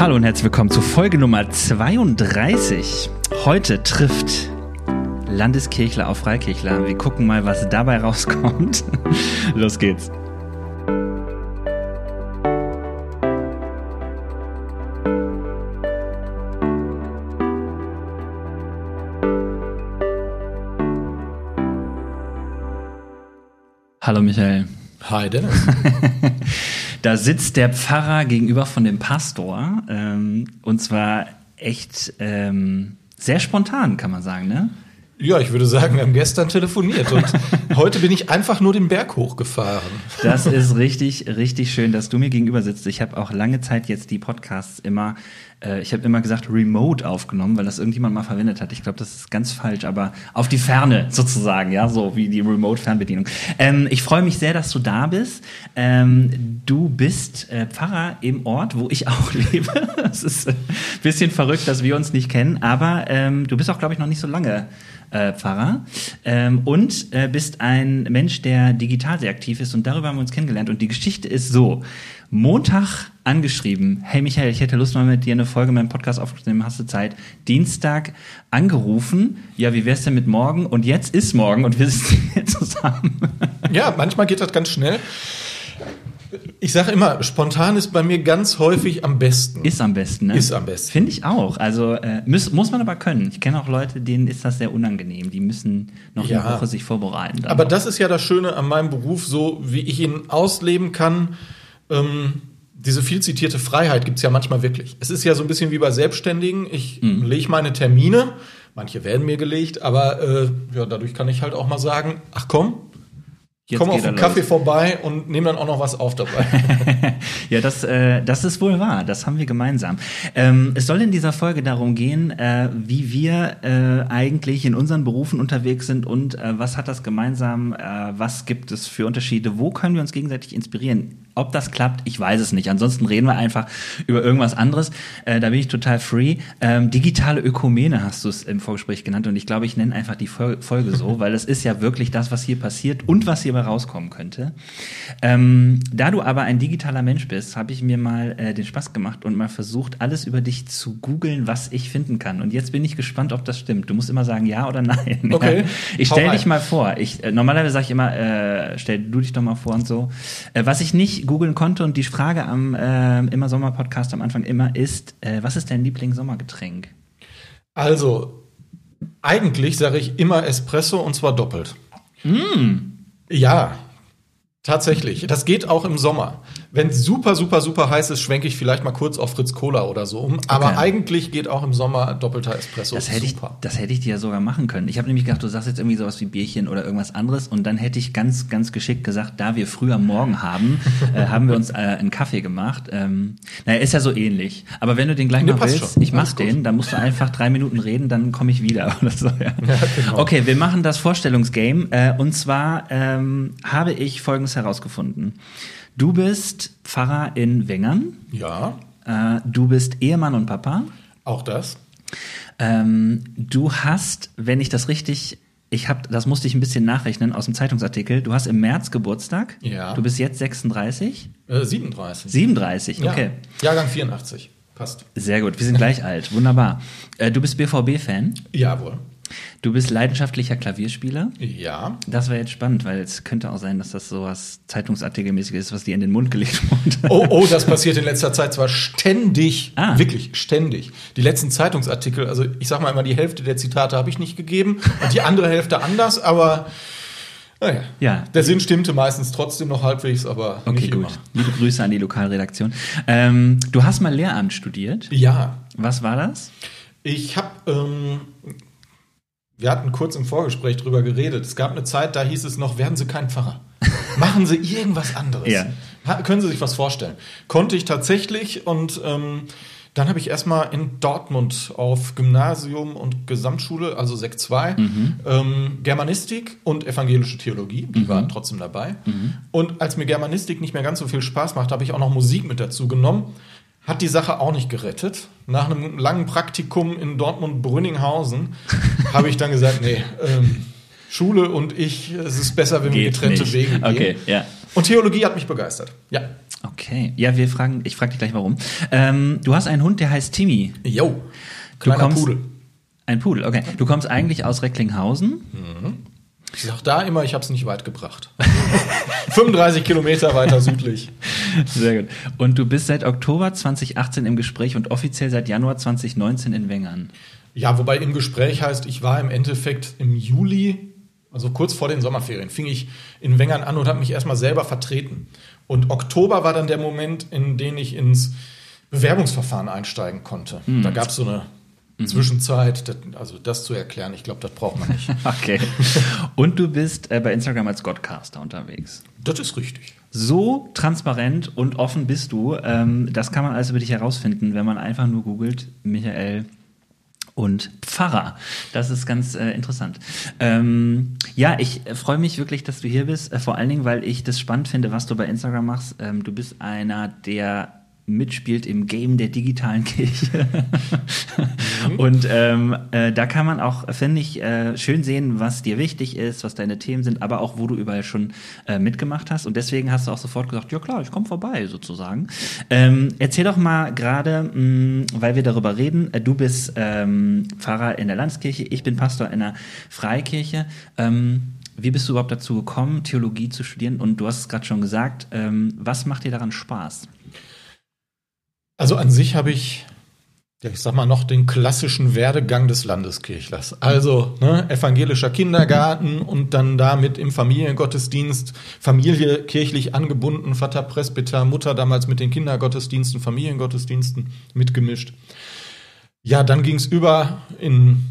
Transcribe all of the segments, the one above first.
Hallo und herzlich willkommen zu Folge Nummer 32. Heute trifft Landeskirchler auf Freikirchler. Wir gucken mal, was dabei rauskommt. Los geht's. Hallo Michael. Hi Dennis. Da sitzt der Pfarrer gegenüber von dem Pastor ähm, und zwar echt ähm, sehr spontan, kann man sagen, ne? Ja, ich würde sagen, wir haben gestern telefoniert und heute bin ich einfach nur den Berg hochgefahren. Das ist richtig, richtig schön, dass du mir gegenüber sitzt. Ich habe auch lange Zeit jetzt die Podcasts immer, äh, ich habe immer gesagt remote aufgenommen, weil das irgendjemand mal verwendet hat. Ich glaube, das ist ganz falsch, aber auf die Ferne sozusagen, ja, so wie die Remote-Fernbedienung. Ähm, ich freue mich sehr, dass du da bist. Ähm, du bist äh, Pfarrer im Ort, wo ich auch lebe. Es ist ein bisschen verrückt, dass wir uns nicht kennen, aber ähm, du bist auch, glaube ich, noch nicht so lange äh, Pfarrer ähm, und äh, bist ein Mensch, der digital sehr aktiv ist und darüber haben wir uns kennengelernt. Und die Geschichte ist so. Montag angeschrieben, hey Michael, ich hätte Lust mal mit dir eine Folge in meinem Podcast aufzunehmen, hast du Zeit? Dienstag angerufen, ja, wie wär's denn mit morgen? Und jetzt ist morgen und wir sitzen hier zusammen. Ja, manchmal geht das ganz schnell. Ich sage immer, spontan ist bei mir ganz häufig am besten. Ist am besten, ne? Ist am besten. Finde ich auch. Also äh, muss, muss man aber können. Ich kenne auch Leute, denen ist das sehr unangenehm. Die müssen noch Ja. eine Woche sich vorbereiten. Aber noch. das ist ja das Schöne an meinem Beruf, so wie ich ihn ausleben kann. Ähm, diese viel zitierte Freiheit gibt's ja manchmal wirklich. Es ist ja so ein bisschen wie bei Selbstständigen. Ich Mhm. lege meine Termine, manche werden mir gelegt, aber äh, ja, dadurch kann ich halt auch mal sagen, ach komm, Jetzt komm auf den los. Kaffee vorbei und nehme dann auch noch was auf dabei. Ja, das, äh, das ist wohl wahr. Das haben wir gemeinsam. Ähm, es soll in dieser Folge darum gehen, äh, wie wir äh, eigentlich in unseren Berufen unterwegs sind und äh, was hat das gemeinsam, äh, was gibt es für Unterschiede, wo können wir uns gegenseitig inspirieren. Ob das klappt, ich weiß es nicht. Ansonsten reden wir einfach über irgendwas anderes. Äh, da bin ich total free. Ähm, digitale Ökumene hast du es im Vorgespräch genannt und ich glaube, ich nenne einfach die Fol Folge so, weil es ist ja wirklich das, was hier passiert und was hierbei rauskommen könnte. Ähm, da du aber ein digitaler Mensch bist, habe ich mir mal äh, den Spaß gemacht und mal versucht, alles über dich zu googeln, was ich finden kann. Und jetzt bin ich gespannt, ob das stimmt. Du musst immer sagen ja oder nein. Okay. Ja. Ich stell dich mal vor. Ich, äh, normalerweise sage ich immer, äh, stell du dich doch mal vor und so. Äh, was ich nicht googeln konnte und die Frage am äh, immer Sommer Podcast am Anfang immer ist, äh, was ist dein Lieblingssommergetränk? Also, eigentlich sage ich immer Espresso und zwar doppelt. Ja, tatsächlich. Das geht auch im Sommer. Wenn es super, super, super heiß ist, schwenke ich vielleicht mal kurz auf Fritz Cola oder so um. Aber Okay. eigentlich geht auch im Sommer doppelter Espresso. Das hätte, ich, super. das hätte ich dir ja sogar machen können. Ich habe nämlich gedacht, du sagst jetzt irgendwie sowas wie Bierchen oder irgendwas anderes und dann hätte ich ganz, ganz geschickt gesagt, da wir früher Morgen haben, äh, haben wir uns äh, einen Kaffee gemacht. Ähm, naja, ist ja so ähnlich. Aber wenn du den gleich Nee, mal willst, schon. ich mach den, dann musst du einfach drei Minuten reden, dann komme ich wieder oder so. Ja. genau. Okay, wir machen das Vorstellungsgame äh, und zwar ähm, habe ich Folgendes herausgefunden. Du bist Pfarrer in Wengern, Ja, äh, du bist Ehemann und Papa. auch das. Ähm, du hast, wenn ich das richtig, ich habe, das musste ich ein bisschen nachrechnen aus dem Zeitungsartikel. Du hast im März Geburtstag. Ja. Du bist jetzt 36, Äh, 37. 37. Ja. Okay, Jahrgang 84. Passt. sehr gut. Wir sind gleich alt. Wunderbar. Äh, du bist BVB-Fan. Jawohl. Du bist leidenschaftlicher Klavierspieler. Ja. Das wäre jetzt spannend, weil es könnte auch sein, dass das sowas Zeitungsartikelmäßiges ist, was dir in den Mund gelegt wurde. Oh, oh, das passiert in letzter Zeit zwar ständig. Ah. Wirklich, ständig. Die letzten Zeitungsartikel, also ich sag mal immer, die Hälfte der Zitate habe ich nicht gegeben und die andere Hälfte anders, aber naja. Ja. Der Sinn stimmte meistens trotzdem noch halbwegs, aber Okay, nicht gut. immer. Liebe Grüße an die Lokalredaktion. Ähm, du hast mal Lehramt studiert. Ja, Was war das? ich habe, ähm, wir hatten kurz im Vorgespräch drüber geredet. Es gab eine Zeit, da hieß es noch, werden Sie kein Pfarrer. Machen Sie irgendwas anderes. Ja. Können Sie sich was vorstellen? Konnte ich tatsächlich und ähm, dann habe ich erstmal in Dortmund auf Gymnasium und Gesamtschule, also Sek 2, ähm, Germanistik und evangelische Theologie, die waren trotzdem dabei. Und als mir Germanistik nicht mehr ganz so viel Spaß macht, habe ich auch noch Musik mit dazu genommen. Hat die Sache auch nicht gerettet. Nach einem langen Praktikum in Dortmund-Brünninghausen habe ich dann gesagt, nee, ähm, Schule und ich, es ist besser, wenn wir Geht getrennte nicht. Wege gehen. Okay, ja. Und Theologie hat mich begeistert. Ja. Okay. Ja, wir fragen, ich frage dich gleich warum. Ähm, du hast einen Hund, der heißt Timmy. Jo. Kleiner kommst, Pudel. Ein Pudel, okay. Du kommst eigentlich aus Recklinghausen. Ich sag da immer, ich habe es nicht weit gebracht. 35 Kilometer weiter südlich. Sehr gut. Und du bist seit Oktober 2018 im Gespräch und offiziell seit Januar 2019 in Wengern. Ja, wobei im Gespräch heißt, ich war im Endeffekt im Juli, also kurz vor den Sommerferien, fing ich in Wengern an und habe mich erstmal selber vertreten. Und Oktober war dann der Moment, in den ich ins Bewerbungsverfahren einsteigen konnte. Da gab es so eine Zwischenzeit, das, also das zu erklären, ich glaube, das braucht man nicht. Okay. Und du bist äh, bei Instagram als Godcaster unterwegs. das ist richtig. So transparent und offen bist du. Ähm, das kann man alles über dich herausfinden, wenn man einfach nur googelt, Michael und Pfarrer. Das ist ganz äh, interessant. Ähm, ja, ich äh, freue mich wirklich, dass du hier bist. Äh, vor allen Dingen, weil ich das spannend finde, was du bei Instagram machst. Ähm, du bist einer, der mitspielt im Game der digitalen Kirche. Und ähm, äh, da kann man auch, finde ich, äh, schön sehen, was dir wichtig ist, was deine Themen sind, aber auch, wo du überall schon äh, mitgemacht hast. Und deswegen hast du auch sofort gesagt, ja klar, ich komme vorbei, sozusagen. Ähm, erzähl doch mal gerade, mh, weil wir darüber reden, äh, du bist ähm, Pfarrer in der Landeskirche, ich bin Pastor in der Freikirche. Ähm, wie bist du überhaupt dazu gekommen, Theologie zu studieren? Und du hast es gerade schon gesagt, ähm, was macht dir daran Spaß? Also an sich habe ich, ja, ich sag mal, noch den klassischen Werdegang des Landeskirchlers. Also ne, evangelischer Kindergarten und dann damit im Familiengottesdienst, Familie kirchlich angebunden, Vater Presbyter, Mutter damals mit den Kindergottesdiensten, Familiengottesdiensten mitgemischt. Ja, dann ging es über in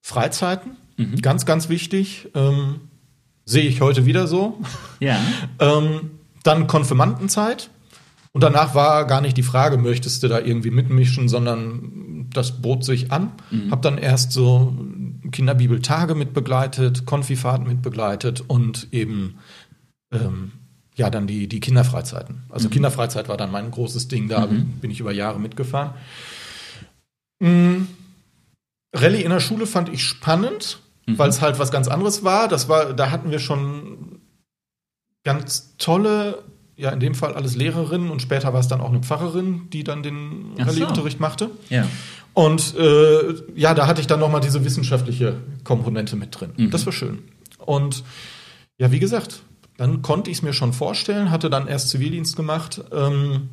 Freizeiten, ganz, ganz wichtig. Ähm, Sehe ich heute wieder so. Ja. Ähm, dann Konfirmandenzeit. Und danach war gar nicht die Frage, möchtest du da irgendwie mitmischen, sondern das bot sich an. Hab dann erst so Kinderbibeltage mitbegleitet, Konfifahrten mitbegleitet und eben ähm, ja dann die, die Kinderfreizeiten. Also Kinderfreizeit war dann mein großes Ding, da bin ich über Jahre mitgefahren. Mm, Rallye in der Schule fand ich spannend, weil es halt was ganz anderes war. Das war, da hatten wir schon ganz tolle, ja in dem Fall alles Lehrerinnen und später war es dann auch eine Pfarrerin, die dann den so. Rallyeunterricht machte. Ja. Und äh, ja, da hatte ich dann nochmal diese wissenschaftliche Komponente mit drin. Mhm. Das war schön. Und ja, wie gesagt, dann konnte ich es mir schon vorstellen, hatte dann erst Zivildienst gemacht ähm,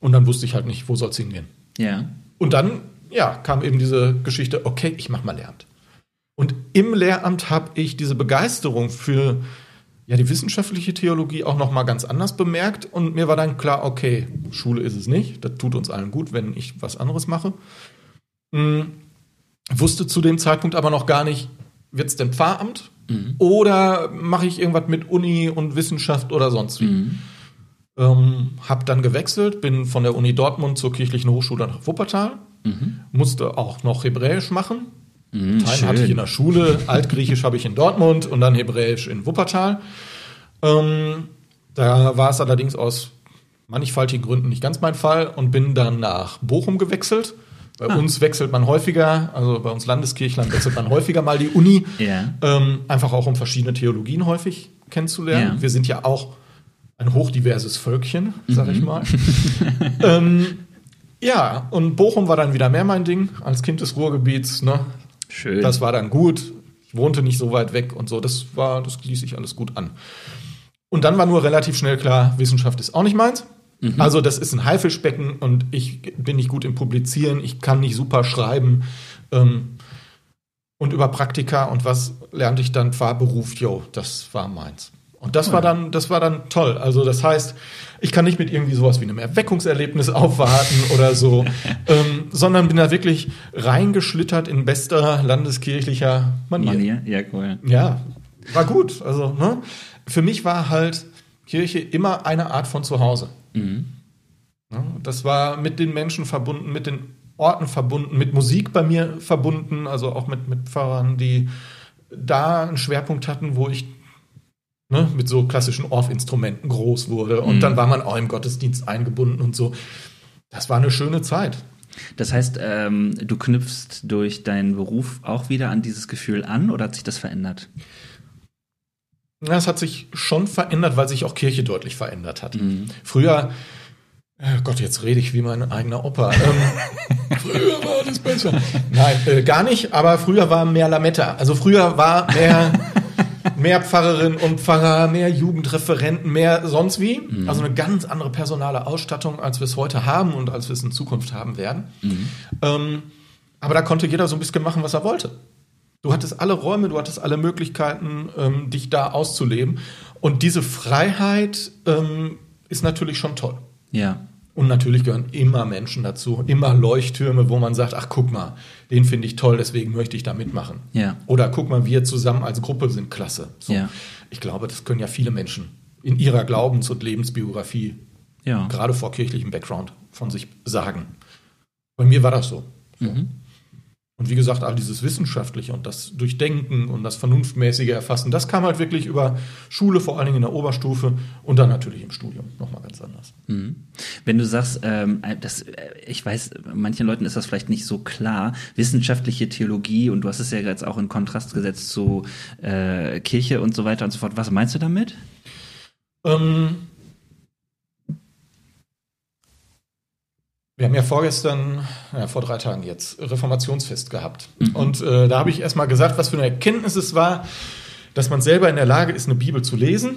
und dann wusste ich halt nicht, wo soll es hingehen. Ja. Und dann, ja, kam eben diese Geschichte, okay, ich mache mal Lehramt. Und im Lehramt habe ich diese Begeisterung für ja, die wissenschaftliche Theologie auch noch mal ganz anders bemerkt und mir war dann klar, okay, Schule ist es nicht, das tut uns allen gut, wenn ich was anderes mache. Hm, wusste zu dem Zeitpunkt aber noch gar nicht, wird es denn Pfarramt oder mache ich irgendwas mit Uni und Wissenschaft oder sonst wie. Ähm, hab dann gewechselt, bin von der Uni Dortmund zur Kirchlichen Hochschule nach Wuppertal, musste auch noch Hebräisch machen. Mhm, Teil hatte ich in der Schule, Altgriechisch habe ich in Dortmund und dann Hebräisch in Wuppertal. Ähm, da war es allerdings aus mannigfaltigen Gründen nicht ganz mein Fall und bin dann nach Bochum gewechselt. Bei Ah. uns wechselt man häufiger, also bei uns Landeskirchlern wechselt man häufiger mal die Uni. Ja. Ähm, einfach auch um verschiedene Theologien häufig kennenzulernen. Ja. Wir sind ja auch ein hochdiverses Völkchen, sag Mhm. ich mal. ähm, ja, und Bochum war dann wieder mehr mein Ding als Kind des Ruhrgebiets. Ne? Schön. Das war dann gut. Ich wohnte nicht so weit weg und so. Das war, das ließ sich alles gut an. Und dann war nur relativ schnell klar, Wissenschaft ist auch nicht meins. Also das ist ein Haifischbecken und ich bin nicht gut im Publizieren, ich kann nicht super schreiben. Ähm, und über Praktika und was lernte ich dann Fahrberuf, jo, das war meins. Und das war dann, das war dann toll. Also das heißt, ich kann nicht mit irgendwie sowas wie einem Erweckungserlebnis aufwarten oder so, ähm, sondern bin da wirklich reingeschlittert in bester landeskirchlicher Manier. Manier? Ja, cool. Ja, war gut. Also, ne? Für mich war halt Kirche immer eine Art von Zuhause. Ja, das war mit den Menschen verbunden, mit den Orten verbunden, mit Musik bei mir verbunden, also auch mit, mit Pfarrern, die da einen Schwerpunkt hatten, wo ich ne, mit so klassischen Orff-Instrumenten groß wurde. Und Mhm. dann war man auch im Gottesdienst eingebunden und so. Das war eine schöne Zeit. Das heißt, ähm, du knüpfst durch deinen Beruf auch wieder an dieses Gefühl an oder hat sich das verändert? Das hat sich schon verändert, weil sich auch Kirche deutlich verändert hat. Mhm. Früher, oh Gott, jetzt rede ich wie mein eigener Opa. ähm, früher war das besser. Nein, äh, gar nicht, aber früher war mehr Lametta. Also früher war mehr, mehr Pfarrerinnen und Pfarrer, mehr Jugendreferenten, mehr sonst wie. Mhm. Also eine ganz andere personale Ausstattung, als wir es heute haben und als wir es in Zukunft haben werden. Mhm. Ähm, aber da konnte jeder so ein bisschen machen, was er wollte. Du hattest alle Räume, du hattest alle Möglichkeiten, ähm, dich da auszuleben. Und diese Freiheit ähm, ist natürlich schon toll. Ja. Und natürlich gehören immer Menschen dazu, immer Leuchttürme, wo man sagt, ach guck mal, den finde ich toll, deswegen möchte ich da mitmachen. Ja. Oder guck mal, wir zusammen als Gruppe sind klasse. So. Ja. Ich glaube, das können ja viele Menschen in ihrer Glaubens- und Lebensbiografie, Ja. gerade vor kirchlichem Background, von sich sagen. Bei mir war das so. so. Mhm. Und wie gesagt, all dieses Wissenschaftliche und das Durchdenken und das vernunftmäßige Erfassen, das kam halt wirklich über Schule, vor allen Dingen in der Oberstufe und dann natürlich im Studium nochmal ganz anders. Mhm. Wenn du sagst, ähm, das, äh, ich weiß, manchen Leuten ist das vielleicht nicht so klar, wissenschaftliche Theologie und du hast es ja jetzt auch in Kontrast gesetzt zu äh, Kirche und so weiter und so fort. Was meinst du damit? Ähm, wir haben ja vorgestern, ja, vor drei Tagen jetzt, Reformationsfest gehabt. Und äh, da habe ich erstmal gesagt, was für eine Erkenntnis es war, dass man selber in der Lage ist, eine Bibel zu lesen,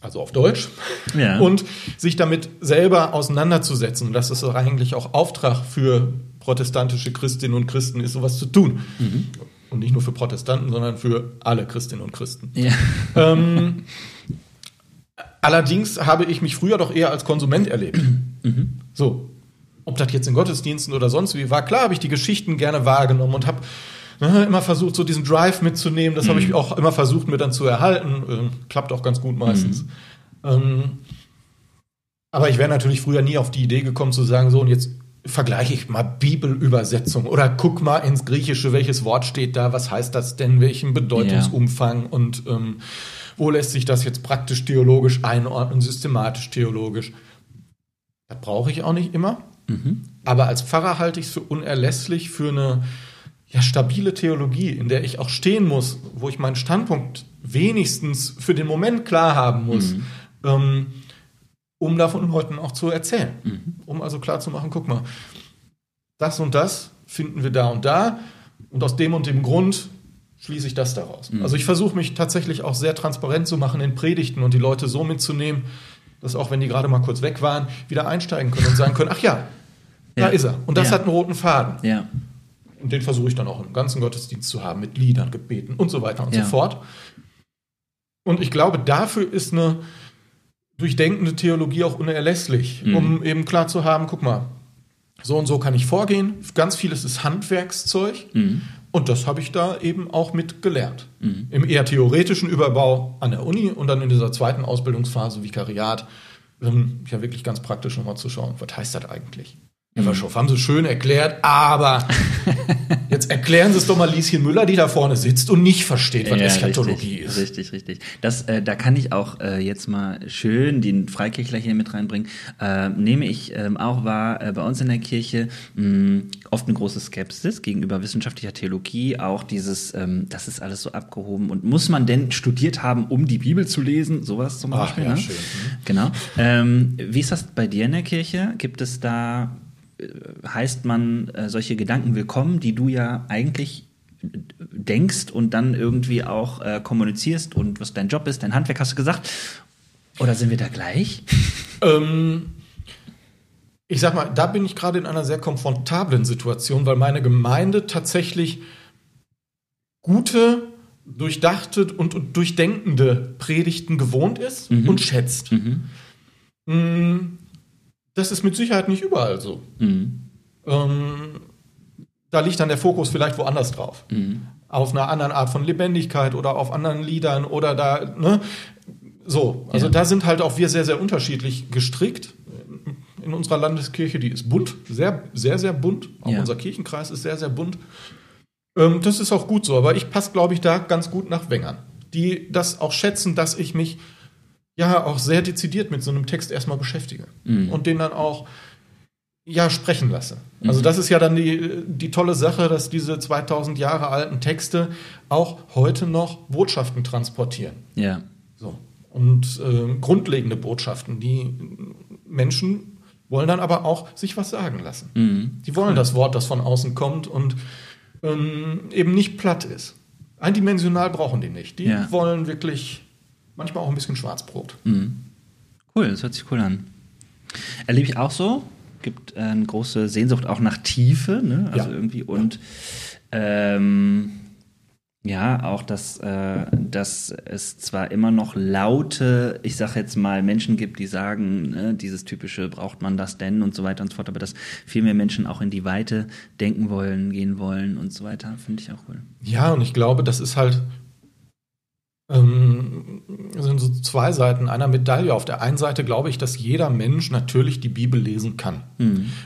also auf Deutsch, Ja. und sich damit selber auseinanderzusetzen. Und dass es eigentlich auch Auftrag für protestantische Christinnen und Christen ist, sowas zu tun. Und nicht nur für Protestanten, sondern für alle Christinnen und Christen. Ja. Ähm, allerdings habe ich mich früher doch eher als Konsument erlebt. So. Ob das jetzt in Gottesdiensten oder sonst wie war, klar habe ich die Geschichten gerne wahrgenommen und habe ne, immer versucht, so diesen Drive mitzunehmen. Das habe ich auch immer versucht, mir dann zu erhalten. Ähm, klappt auch ganz gut meistens. Ähm, aber ich wäre natürlich früher nie auf die Idee gekommen zu sagen, so und jetzt vergleiche ich mal Bibelübersetzung oder guck mal ins Griechische, welches Wort steht da, was heißt das denn, welchen Bedeutungsumfang und ähm, wo lässt sich das jetzt praktisch theologisch einordnen, systematisch theologisch. Das brauche ich auch nicht immer. Aber als Pfarrer halte ich es für unerlässlich für eine ja, stabile Theologie, in der ich auch stehen muss, wo ich meinen Standpunkt wenigstens für den Moment klar haben muss, ähm, um davon Leuten auch zu erzählen. Um also klar zu machen, guck mal, das und das finden wir da und da und aus dem und dem Grund schließe ich das daraus. Also ich versuche mich tatsächlich auch sehr transparent zu machen in Predigten und die Leute so mitzunehmen, dass auch wenn die gerade mal kurz weg waren, wieder einsteigen können und sagen können, ach ja, da Ja. ist er. Und das Ja. hat einen roten Faden. Ja. Und den versuche ich dann auch im ganzen Gottesdienst zu haben, mit Liedern, Gebeten und so weiter und so fort. Und ich glaube, dafür ist eine durchdenkende Theologie auch unerlässlich, Mhm. um eben klar zu haben, guck mal, so und so kann ich vorgehen. Ganz vieles ist Handwerkszeug. Mhm. Und das habe ich da eben auch mit gelernt. Im eher theoretischen Überbau an der Uni und dann in dieser zweiten Ausbildungsphase Vikariat, ähm, ja wirklich ganz praktisch nochmal zu schauen, was heißt das eigentlich? Herr Verschoff, haben Sie schön erklärt, aber jetzt erklären Sie es doch mal Lieschen Müller, die da vorne sitzt und nicht versteht, was Ja, Eschatologie richtig, ist. Richtig, richtig. Das, äh, da kann ich auch äh, jetzt mal schön den Freikirchler hier mit reinbringen. Äh, nehme ich ähm, auch wahr, äh, bei uns in der Kirche mh, oft eine große Skepsis gegenüber wissenschaftlicher Theologie, auch dieses, ähm, das ist alles so abgehoben und muss man denn studiert haben, um die Bibel zu lesen? Sowas zum Ach, Beispiel. ja, ne? schön. Mhm. Genau. Ähm, wie ist das bei dir in der Kirche? Gibt es da, heißt man äh, solche Gedanken willkommen, die du ja eigentlich denkst und dann irgendwie auch äh, kommunizierst und was dein Job ist, dein Handwerk, hast du gesagt? Oder sind wir da gleich? Ähm, ich sag mal, da bin ich gerade in einer sehr komfortablen Situation, weil meine Gemeinde tatsächlich gute, durchdachte und, und durchdenkende Predigten gewohnt ist Mhm. und schätzt. Mhm. Das ist mit Sicherheit nicht überall so. Mhm. Ähm, da liegt dann der Fokus vielleicht woanders drauf. Mhm. Auf einer anderen Art von Lebendigkeit oder auf anderen Liedern oder da, ne? So, also Ja. da sind halt auch wir sehr, sehr unterschiedlich gestrickt. In unserer Landeskirche, die ist bunt, sehr, sehr, sehr bunt. Auch Ja. unser Kirchenkreis ist sehr, sehr bunt. Ähm, das ist auch gut so, aber ich passe, glaube ich, da ganz gut nach Wengern, die das auch schätzen, dass ich mich ja auch sehr dezidiert mit so einem Text erstmal beschäftige Mhm. und den dann auch ja sprechen lasse. Also Mhm. das ist ja dann die, die tolle Sache, dass diese 2000 Jahre alten Texte auch heute noch Botschaften transportieren. Ja. So. Und äh, grundlegende Botschaften, die Menschen wollen dann aber auch sich was sagen lassen. Mhm. Die wollen das Wort, das von außen kommt und ähm, eben nicht platt ist. Eindimensional brauchen die nicht. Die Ja. wollen wirklich manchmal auch ein bisschen Schwarzbrot. Cool, das hört sich cool an. Erlebe ich auch so. Gibt äh, eine große Sehnsucht auch nach Tiefe, ne? Also Ja. irgendwie und ähm, ja, auch dass, äh, dass es zwar immer noch laute, ich sag jetzt mal, Menschen gibt, die sagen, ne, dieses typische, braucht man das denn und so weiter und so fort, aber dass viel mehr Menschen auch in die Weite denken wollen, gehen wollen und so weiter, finde ich auch cool. Ja, und ich glaube, das ist halt ähm, sind so zwei Seiten einer Medaille. Auf der einen Seite glaube ich, dass jeder Mensch natürlich die Bibel lesen kann.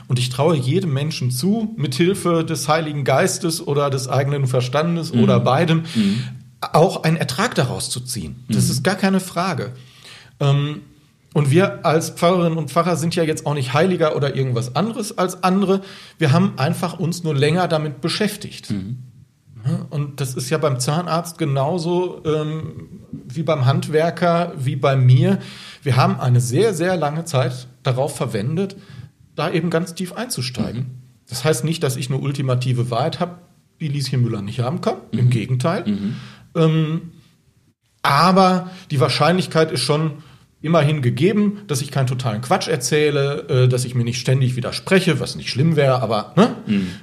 Und ich traue jedem Menschen zu, mit Hilfe des Heiligen Geistes oder des eigenen Verstandes oder beidem, auch einen Ertrag daraus zu ziehen. Das ist gar keine Frage. Ähm, und wir als Pfarrerinnen und Pfarrer sind ja jetzt auch nicht heiliger oder irgendwas anderes als andere. Wir haben einfach uns nur länger damit beschäftigt. Ja, Und das ist ja beim Zahnarzt genauso ähm, wie beim Handwerker, wie bei mir. Wir haben eine sehr, sehr lange Zeit darauf verwendet, da eben ganz tief einzusteigen. Das heißt nicht, dass ich eine ultimative Wahrheit habe, die Lieschen Müller nicht haben kann. Im Gegenteil. Ähm, aber die Wahrscheinlichkeit ist schon immerhin gegeben, dass ich keinen totalen Quatsch erzähle, äh, dass ich mir nicht ständig widerspreche, was nicht schlimm wäre, aber ne?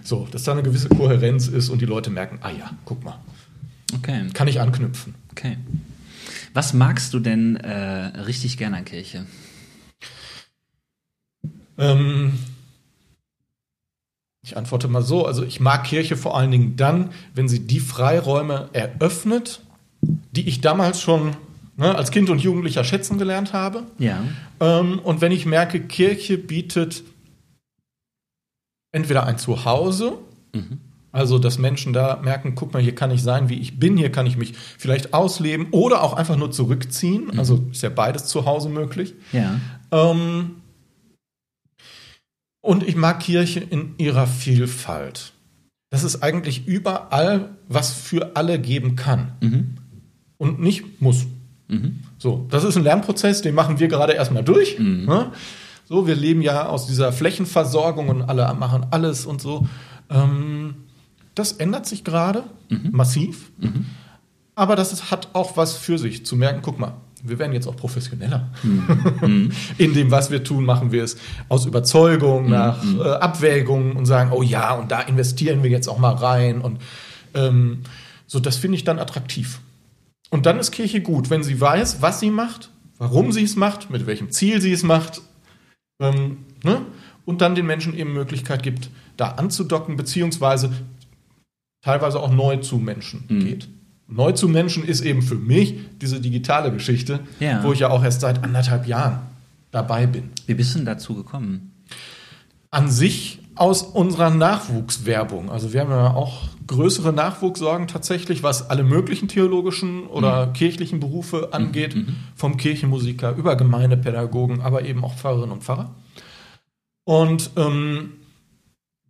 so, dass da eine gewisse Kohärenz ist und die Leute merken, ah ja, guck mal, Okay, kann ich anknüpfen. okay. Was magst du denn äh, richtig gerne an Kirche? Ähm, ich antworte mal so, also ich mag Kirche vor allen Dingen dann, wenn sie die Freiräume eröffnet, die ich damals schon ne, als Kind und Jugendlicher schätzen gelernt habe. Ja. Ähm, und wenn ich merke, Kirche bietet entweder ein Zuhause, also dass Menschen da merken, guck mal, hier kann ich sein, wie ich bin, hier kann ich mich vielleicht ausleben oder auch einfach nur zurückziehen. Also ist ja beides zu Hause möglich. Ja. Ähm, und ich mag Kirche in ihrer Vielfalt. Das ist eigentlich überall, was für alle geben kann. Und nicht muss. So, das ist ein Lernprozess, den machen wir gerade erstmal durch. Ne? So, wir leben ja aus dieser Flächenversorgung und alle machen alles und so. Ähm, das ändert sich gerade massiv. Aber das ist, hat auch was für sich, zu merken, guck mal, wir werden jetzt auch professioneller. In dem, was wir tun, machen wir es aus Überzeugung, nach äh, Abwägung und sagen, oh ja, und da investieren wir jetzt auch mal rein. Und ähm, so, das finde ich dann attraktiv. Und dann ist Kirche gut, wenn sie weiß, was sie macht, warum sie es macht, mit welchem Ziel sie es macht. Ähm, ne? Und dann den Menschen eben Möglichkeit gibt, da anzudocken, beziehungsweise teilweise auch neu zu Menschen geht. Neu zu Menschen ist eben für mich diese digitale Geschichte, Ja. wo ich ja auch erst seit anderthalb Jahren dabei bin. Wie bist du denn dazu gekommen? An sich aus unserer Nachwuchswerbung. Also wir haben ja auch größere Nachwuchssorgen tatsächlich, was alle möglichen theologischen oder kirchlichen Berufe angeht, vom Kirchenmusiker über Gemeindepädagogen, aber eben auch Pfarrerinnen und Pfarrer. Und ähm,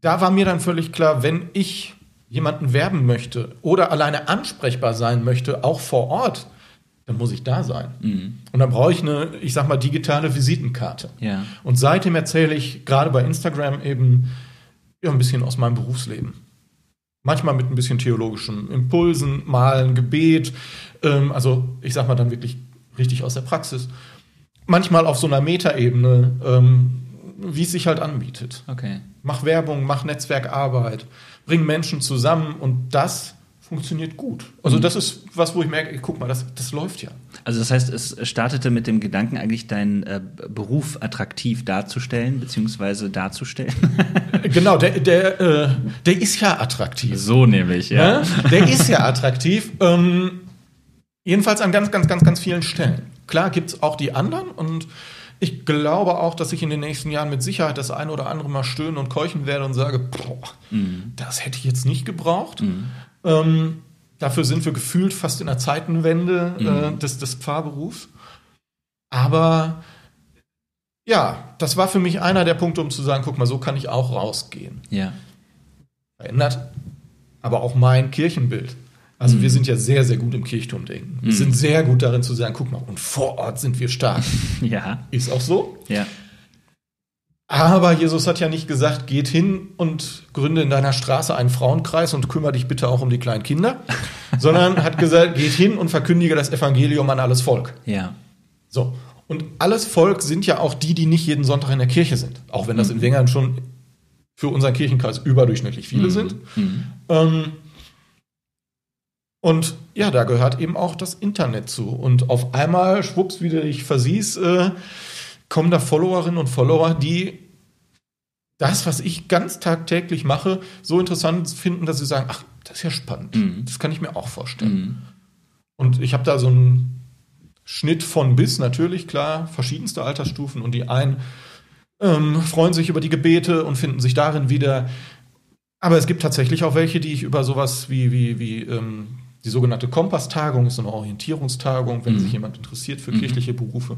da war mir dann völlig klar, wenn ich jemanden werben möchte oder alleine ansprechbar sein möchte, auch vor Ort, dann muss ich da sein. Und dann brauche ich eine, ich sag mal, digitale Visitenkarte. Ja. Und seitdem erzähle ich gerade bei Instagram eben ja, ein bisschen aus meinem Berufsleben. Manchmal mit ein bisschen theologischen Impulsen, mal ein Gebet, ähm, also ich sag mal dann wirklich richtig aus der Praxis. Manchmal auf so einer Metaebene, ähm, wie es sich halt anbietet. Okay. Mach Werbung, mach Netzwerkarbeit, bring Menschen zusammen und das funktioniert gut. Also das ist was, wo ich merke, guck mal, das, das läuft ja. Also das heißt, es startete mit dem Gedanken, eigentlich deinen äh, Beruf attraktiv darzustellen, beziehungsweise darzustellen. Genau, der, der, äh, der ist ja attraktiv. so nämlich, Ja? Der ist ja attraktiv. Ähm, jedenfalls an ganz, ganz, ganz, ganz vielen Stellen. Klar gibt es auch die anderen und ich glaube auch, dass ich in den nächsten Jahren mit Sicherheit das eine oder andere mal stöhnen und keuchen werde und sage, boah, das hätte ich jetzt nicht gebraucht. Ähm, dafür sind wir gefühlt fast in der Zeitenwende äh, des, des Pfarrberufs. Aber ja, das war für mich einer der Punkte, um zu sagen, guck mal, so kann ich auch rausgehen Ja. verändert, aber auch mein Kirchenbild. Also wir sind ja sehr, sehr gut im Kirchturmdenken. Wir sind sehr gut darin zu sagen, guck mal, und vor Ort sind wir stark. Ja. Ist auch so. Ja. Aber Jesus hat ja nicht gesagt, geht hin und gründe in deiner Straße einen Frauenkreis und kümmere dich bitte auch um die kleinen Kinder, sondern hat gesagt, geht hin und verkündige das Evangelium an alles Volk. Ja. So. Und alles Volk sind ja auch die, die nicht jeden Sonntag in der Kirche sind. Auch wenn das in Wengern schon für unseren Kirchenkreis überdurchschnittlich viele sind. Ähm, und ja, da gehört eben auch das Internet zu. Und auf einmal, schwupps, wie du dich versiehst, äh, kommen da Followerinnen und Follower, die das, was ich ganz tagtäglich mache, so interessant finden, dass sie sagen, ach, das ist ja spannend. Das kann ich mir auch vorstellen. Und ich habe da so einen Schnitt von bis, natürlich, klar, verschiedenste Altersstufen. Und die einen ähm, freuen sich über die Gebete und finden sich darin wieder. Aber es gibt tatsächlich auch welche, die ich über sowas wie, wie, wie ähm, die sogenannte Kompass-Tagung, ist so eine Orientierungstagung, wenn sich jemand interessiert für kirchliche Berufe,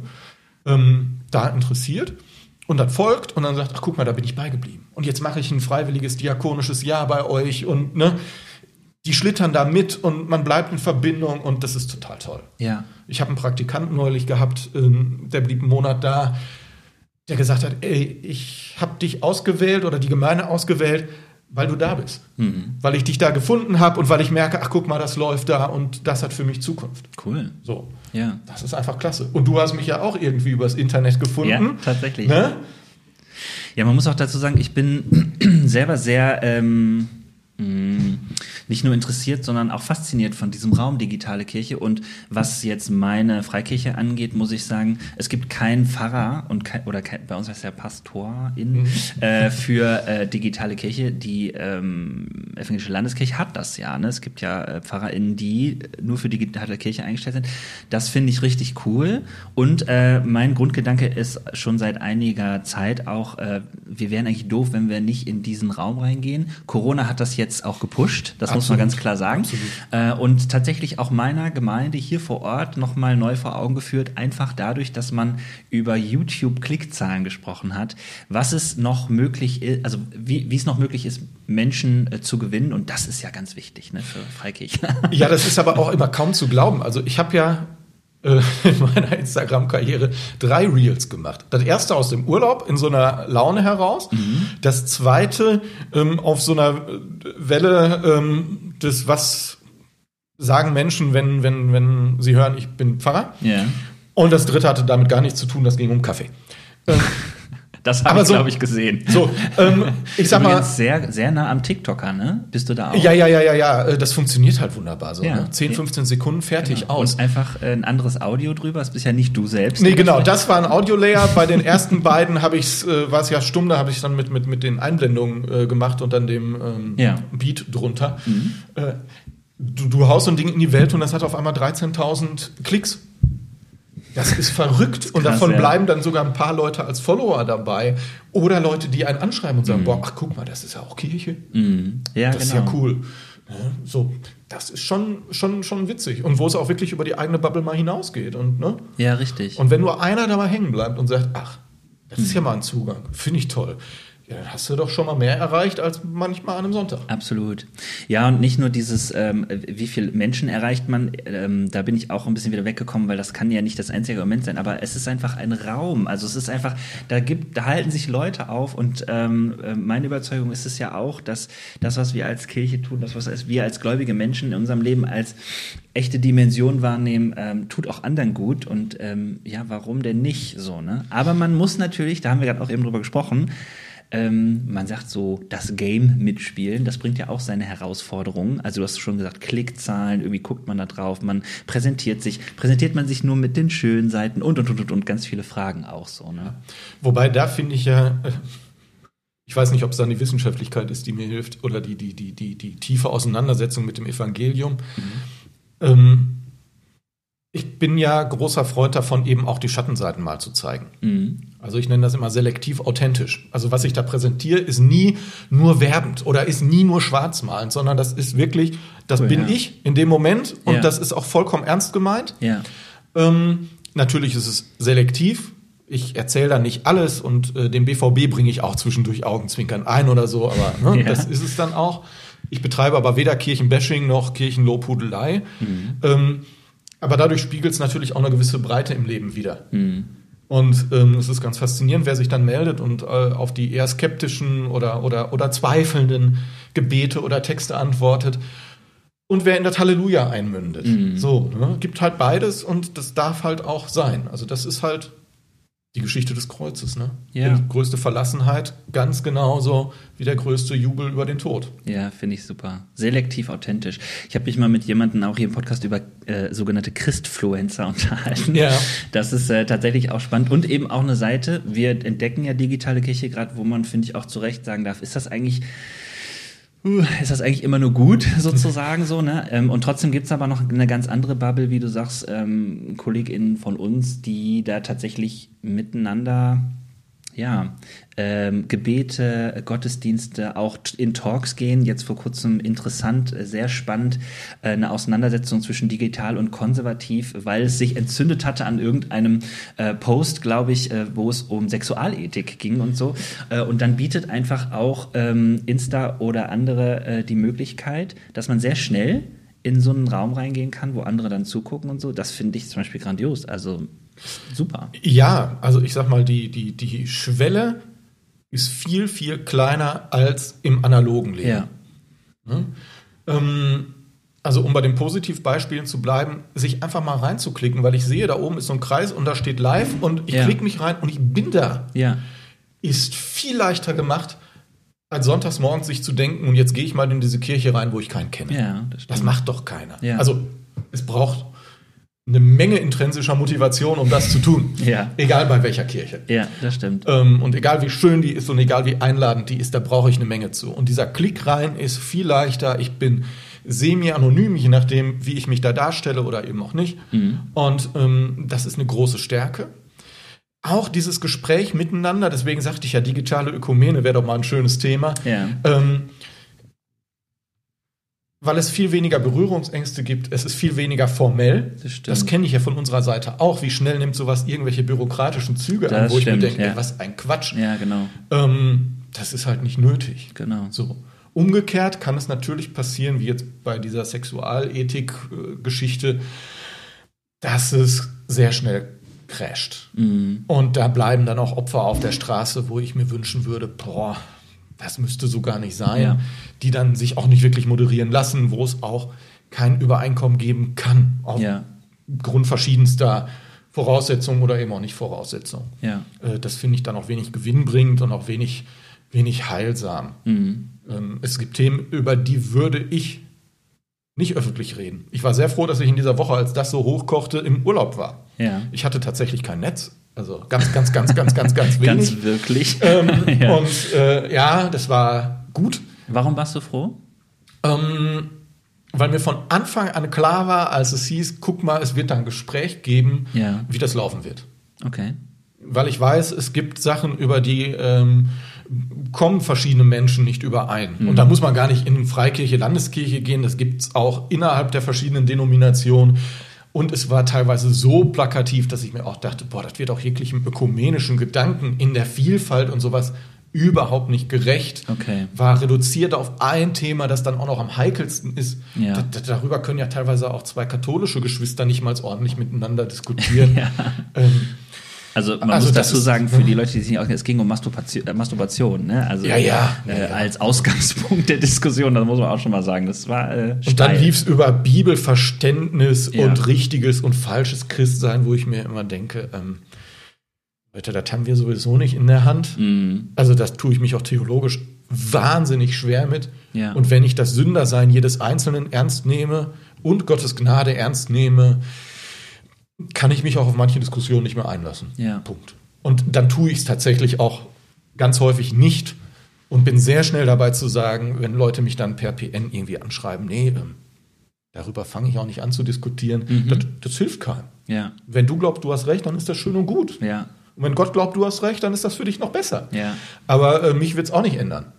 ähm, da interessiert und dann folgt und dann sagt, ach guck mal, da bin ich beigeblieben. Und jetzt mache ich ein freiwilliges diakonisches Jahr bei euch und ne, die schlittern da mit und man bleibt in Verbindung und das ist total toll. Ja. Ich habe einen Praktikanten neulich gehabt, ähm, der blieb einen Monat da, der gesagt hat, ey, ich habe dich ausgewählt oder die Gemeinde ausgewählt, weil du da bist. Weil ich dich da gefunden habe und weil ich merke, ach guck mal, das läuft da und das hat für mich Zukunft. Cool. So. Ja. Das ist einfach klasse. Und du hast mich ja auch irgendwie übers Internet gefunden. Ja, tatsächlich. Ne? Ja, man muss auch dazu sagen, ich bin selber sehr ähm, nicht nur interessiert, sondern auch fasziniert von diesem Raum digitale Kirche. Und was jetzt meine Freikirche angeht, muss ich sagen, es gibt keinen Pfarrer und kein, oder kein, bei uns heißt der Pastorin äh, für äh, digitale Kirche. Die ähm, evangelische Landeskirche hat das ja. Ne? Es gibt ja äh, PfarrerInnen, die nur für digitale Kirche eingestellt sind. Das finde ich richtig cool. Und äh, mein Grundgedanke ist schon seit einiger Zeit auch, äh, wir wären eigentlich doof, wenn wir nicht in diesen Raum reingehen. Corona hat das jetzt auch gepusht. Das muss man Absolut. ganz klar sagen. Äh, und tatsächlich auch meiner Gemeinde hier vor Ort nochmal neu vor Augen geführt, einfach dadurch, dass man über YouTube Klickzahlen gesprochen hat, was es noch möglich ist, also wie, wie es noch möglich ist, Menschen äh, zu gewinnen. Und das ist ja ganz wichtig ne, für Freikirche. Ja, das ist aber auch immer kaum zu glauben. Also ich habe ja äh, in meiner Instagram-Karriere drei Reels gemacht. Das erste aus dem Urlaub in so einer Laune heraus. Das zweite ähm, auf so einer äh, Welle ähm, des was sagen Menschen, wenn, wenn, wenn sie hören, ich bin Pfarrer. ja. Und das dritte hatte damit gar nichts zu tun, das ging um Kaffee. Das habe ich, so- glaube ich, gesehen. so, ähm, ich sag mal, Übrigens sehr, sehr nah am TikToker, ne? Bist du da auch? ja, ja, ja, ja, ja, äh, das funktioniert halt wunderbar so. Ja. Ne? 10, 15 Sekunden fertig Genau. aus. Und einfach äh, ein anderes Audio drüber. Das bist ja nicht du selbst. Nee, der genau, das war ein Audio-Layer. Bei den ersten beiden habe ich äh, war es ja stumm, da habe ich dann mit, mit, mit den Einblendungen äh, gemacht und dann dem ähm, Ja. Beat drunter. Äh, du, du haust so ein Ding in die Welt und das hat auf einmal 13.000 Klicks. Das ist verrückt und krass, davon ja. bleiben dann sogar ein paar Leute als Follower dabei oder Leute, die einen anschreiben und sagen, boah, ach guck mal, das ist ja auch Kirche. Mhm. Ja, Das genau. ist ja cool. Ja, so, das ist schon, schon, schon witzig. Und wo es auch wirklich über die eigene Bubble mal hinausgeht. Und, ne? Ja, richtig. Und wenn nur einer da mal hängen bleibt und sagt, ach, das ist ja mal ein Zugang, finde ich toll, ja, dann hast du doch schon mal mehr erreicht als manchmal an einem Sonntag. Absolut. Ja, und nicht nur dieses, ähm, wie viel Menschen erreicht man, ähm, da bin ich auch ein bisschen wieder weggekommen, weil das kann ja nicht das einzige Moment sein, aber es ist einfach ein Raum. Also es ist einfach, da gibt, da halten sich Leute auf und ähm, äh, meine Überzeugung ist es ja auch, dass das, was wir als Kirche tun, das, was wir als gläubige Menschen in unserem Leben als echte Dimension wahrnehmen, ähm, tut auch anderen gut und ähm, ja, warum denn nicht so, ne? Aber man muss natürlich, da haben wir gerade auch eben drüber gesprochen, ähm, man sagt so, das Game mitspielen, das bringt ja auch seine Herausforderungen. Also du hast schon gesagt, Klickzahlen, irgendwie guckt man da drauf, man präsentiert sich, präsentiert man sich nur mit den schönen Seiten und und und und, und ganz viele Fragen auch so, ne? Wobei da finde ich ja, ich weiß nicht, ob es dann die Wissenschaftlichkeit ist, die mir hilft, oder die, die, die, die, die tiefe Auseinandersetzung mit dem Evangelium. Ähm, ich bin ja großer Freund davon, eben auch die Schattenseiten mal zu zeigen. Mhm. Also ich nenne das immer selektiv authentisch. Also was ich da präsentiere, ist nie nur werbend oder ist nie nur schwarzmalend, sondern das ist wirklich, das Cool, bin ja. ich in dem Moment und Ja. das ist auch vollkommen ernst gemeint. Ja. Ähm, natürlich ist es selektiv. Ich erzähle da nicht alles und äh, dem BVB bringe ich auch zwischendurch Augenzwinkern ein oder so, aber ne, das ist es dann auch. Ich betreibe aber weder Kirchenbashing noch Kirchenlobhudelei. Mhm. Ähm, aber dadurch spiegelt es natürlich auch eine gewisse Breite im Leben wieder. Mhm. Und ähm, es ist ganz faszinierend, wer sich dann meldet und äh, auf die eher skeptischen oder, oder, oder zweifelnden Gebete oder Texte antwortet und wer in das Halleluja einmündet. Mhm. So, ne? gibt halt beides und das darf halt auch sein. Also das ist halt die Geschichte des Kreuzes, ne? Ja. Die größte Verlassenheit, ganz genauso wie der größte Jubel über den Tod. Ja, finde ich super. Selektiv authentisch. Ich habe mich mal mit jemandem auch hier im Podcast über äh, sogenannte Christfluencer unterhalten. Ja. Das ist äh, tatsächlich auch spannend. Und eben auch eine Seite, wir entdecken ja digitale Kirche gerade, wo man, finde ich, auch zu Recht sagen darf, ist das eigentlich Ist das eigentlich immer nur gut, sozusagen so, ne? Ähm, und trotzdem gibt's aber noch eine ganz andere Bubble, wie du sagst, ähm, KollegInnen von uns, die da tatsächlich miteinander ja, ähm, Gebete, Gottesdienste, auch in Talks gehen. Jetzt vor kurzem interessant, äh, sehr spannend, äh, eine Auseinandersetzung zwischen digital und konservativ, weil es sich entzündet hatte an irgendeinem äh, Post, glaube ich, äh, wo es um Sexualethik ging und so. Äh, und dann bietet einfach auch ähm, Insta oder andere äh, die Möglichkeit, dass man sehr schnell in so einen Raum reingehen kann, wo andere dann zugucken und so. Das finde ich zum Beispiel grandios. Also Super. Ja, also ich sag mal, die, die, die Schwelle ist viel, viel kleiner als im analogen Leben. Ja. Ne? Ähm, also um bei den Positivbeispielen zu bleiben, sich einfach mal reinzuklicken, weil ich sehe, da oben ist so ein Kreis und da steht live und ich ja. klicke mich rein und ich bin da. Ja. Ist viel leichter gemacht, als sonntags morgens sich zu denken, und jetzt gehe ich mal in diese Kirche rein, wo ich keinen kenne. Ja, das, das macht doch keiner. Ja. Also es braucht eine Menge intrinsischer Motivation, um das zu tun. Ja. Egal bei welcher Kirche. Ja, das stimmt. Ähm, und egal wie schön die ist und egal wie einladend die ist, da brauche ich eine Menge zu. Und dieser Klick rein ist viel leichter. Ich bin semi-anonym, je nachdem, wie ich mich da darstelle oder eben auch nicht. Mhm. Und ähm, das ist eine große Stärke. Auch dieses Gespräch miteinander, deswegen sagte ich ja, digitale Ökumene wäre doch mal ein schönes Thema. Ja. Ähm, weil es viel weniger Berührungsängste gibt, es ist viel weniger formell. Das, das kenne ich ja von unserer Seite auch. Wie schnell nimmt sowas irgendwelche bürokratischen Züge das an, wo stimmt, ich mir denke, ja. ey, was ein Quatsch. Ja, genau. Ähm, das ist halt nicht nötig. Genau. So. Umgekehrt kann es natürlich passieren, wie jetzt bei dieser Sexualethik-Geschichte, dass es sehr schnell crasht. Mhm. Und da bleiben dann auch Opfer auf der Straße, wo ich mir wünschen würde, boah, das müsste so gar nicht sein, ja. die dann sich auch nicht wirklich moderieren lassen, wo es auch kein Übereinkommen geben kann, aufgrund ja. verschiedenster Voraussetzungen oder eben auch nicht Voraussetzungen. Ja. Äh, das finde ich dann auch wenig gewinnbringend und auch wenig, wenig heilsam. Mhm. Ähm, es gibt Themen, über die würde ich nicht öffentlich reden. Ich war sehr froh, dass ich in dieser Woche, als das so hochkochte, im Urlaub war. Ja. Ich hatte tatsächlich kein Netz. Also ganz, ganz, ganz, ganz, ganz, ganz wenig. Ganz wirklich. Ähm, ja. Und äh, ja, das war gut. Warum warst du froh? Ähm, weil mir von Anfang an klar war, als es hieß, guck mal, es wird da ein Gespräch geben, ja. wie das laufen wird. Okay. Weil ich weiß, es gibt Sachen, über die ähm, kommen verschiedene Menschen nicht überein. Mhm. Und da muss man gar nicht in Freikirche, Landeskirche gehen, das gibt es auch innerhalb der verschiedenen Denominationen. Und es war teilweise so plakativ, dass ich mir auch dachte, boah, das wird auch jeglichem ökumenischen Gedanken in der Vielfalt und sowas überhaupt nicht gerecht. Okay. War reduziert auf ein Thema, das dann auch noch am heikelsten ist. Ja. Da, darüber können ja teilweise auch zwei katholische Geschwister nicht mal ordentlich miteinander diskutieren. ja. ähm, also man also muss dazu sagen, für die Leute, die sich nicht auskennen, es ging um Masturbation, äh, Masturbation ne? Also ja, ja. Äh, als Ausgangspunkt der Diskussion, das muss man auch schon mal sagen. Das war äh, Und dann lief es über Bibelverständnis ja. und richtiges und falsches Christsein, wo ich mir immer denke, ähm, Leute, das haben wir sowieso nicht in der Hand. Mhm. Also das tue ich mich auch theologisch wahnsinnig schwer mit. Ja. Und wenn ich das Sündersein jedes Einzelnen ernst nehme und Gottes Gnade ernst nehme, kann ich mich auch auf manche Diskussionen nicht mehr einlassen. Ja. Punkt. Und dann tue ich es tatsächlich auch ganz häufig nicht und bin sehr schnell dabei zu sagen, wenn Leute mich dann per PN irgendwie anschreiben, nee, ähm, darüber fange ich auch nicht an zu diskutieren. Mhm. Das, das, hilft keinem. Ja. Wenn du glaubst, du hast recht, dann ist das schön und gut. Ja. Und wenn Gott glaubt, du hast recht, dann ist das für dich noch besser. Ja. Aber äh, mich wird es auch nicht ändern.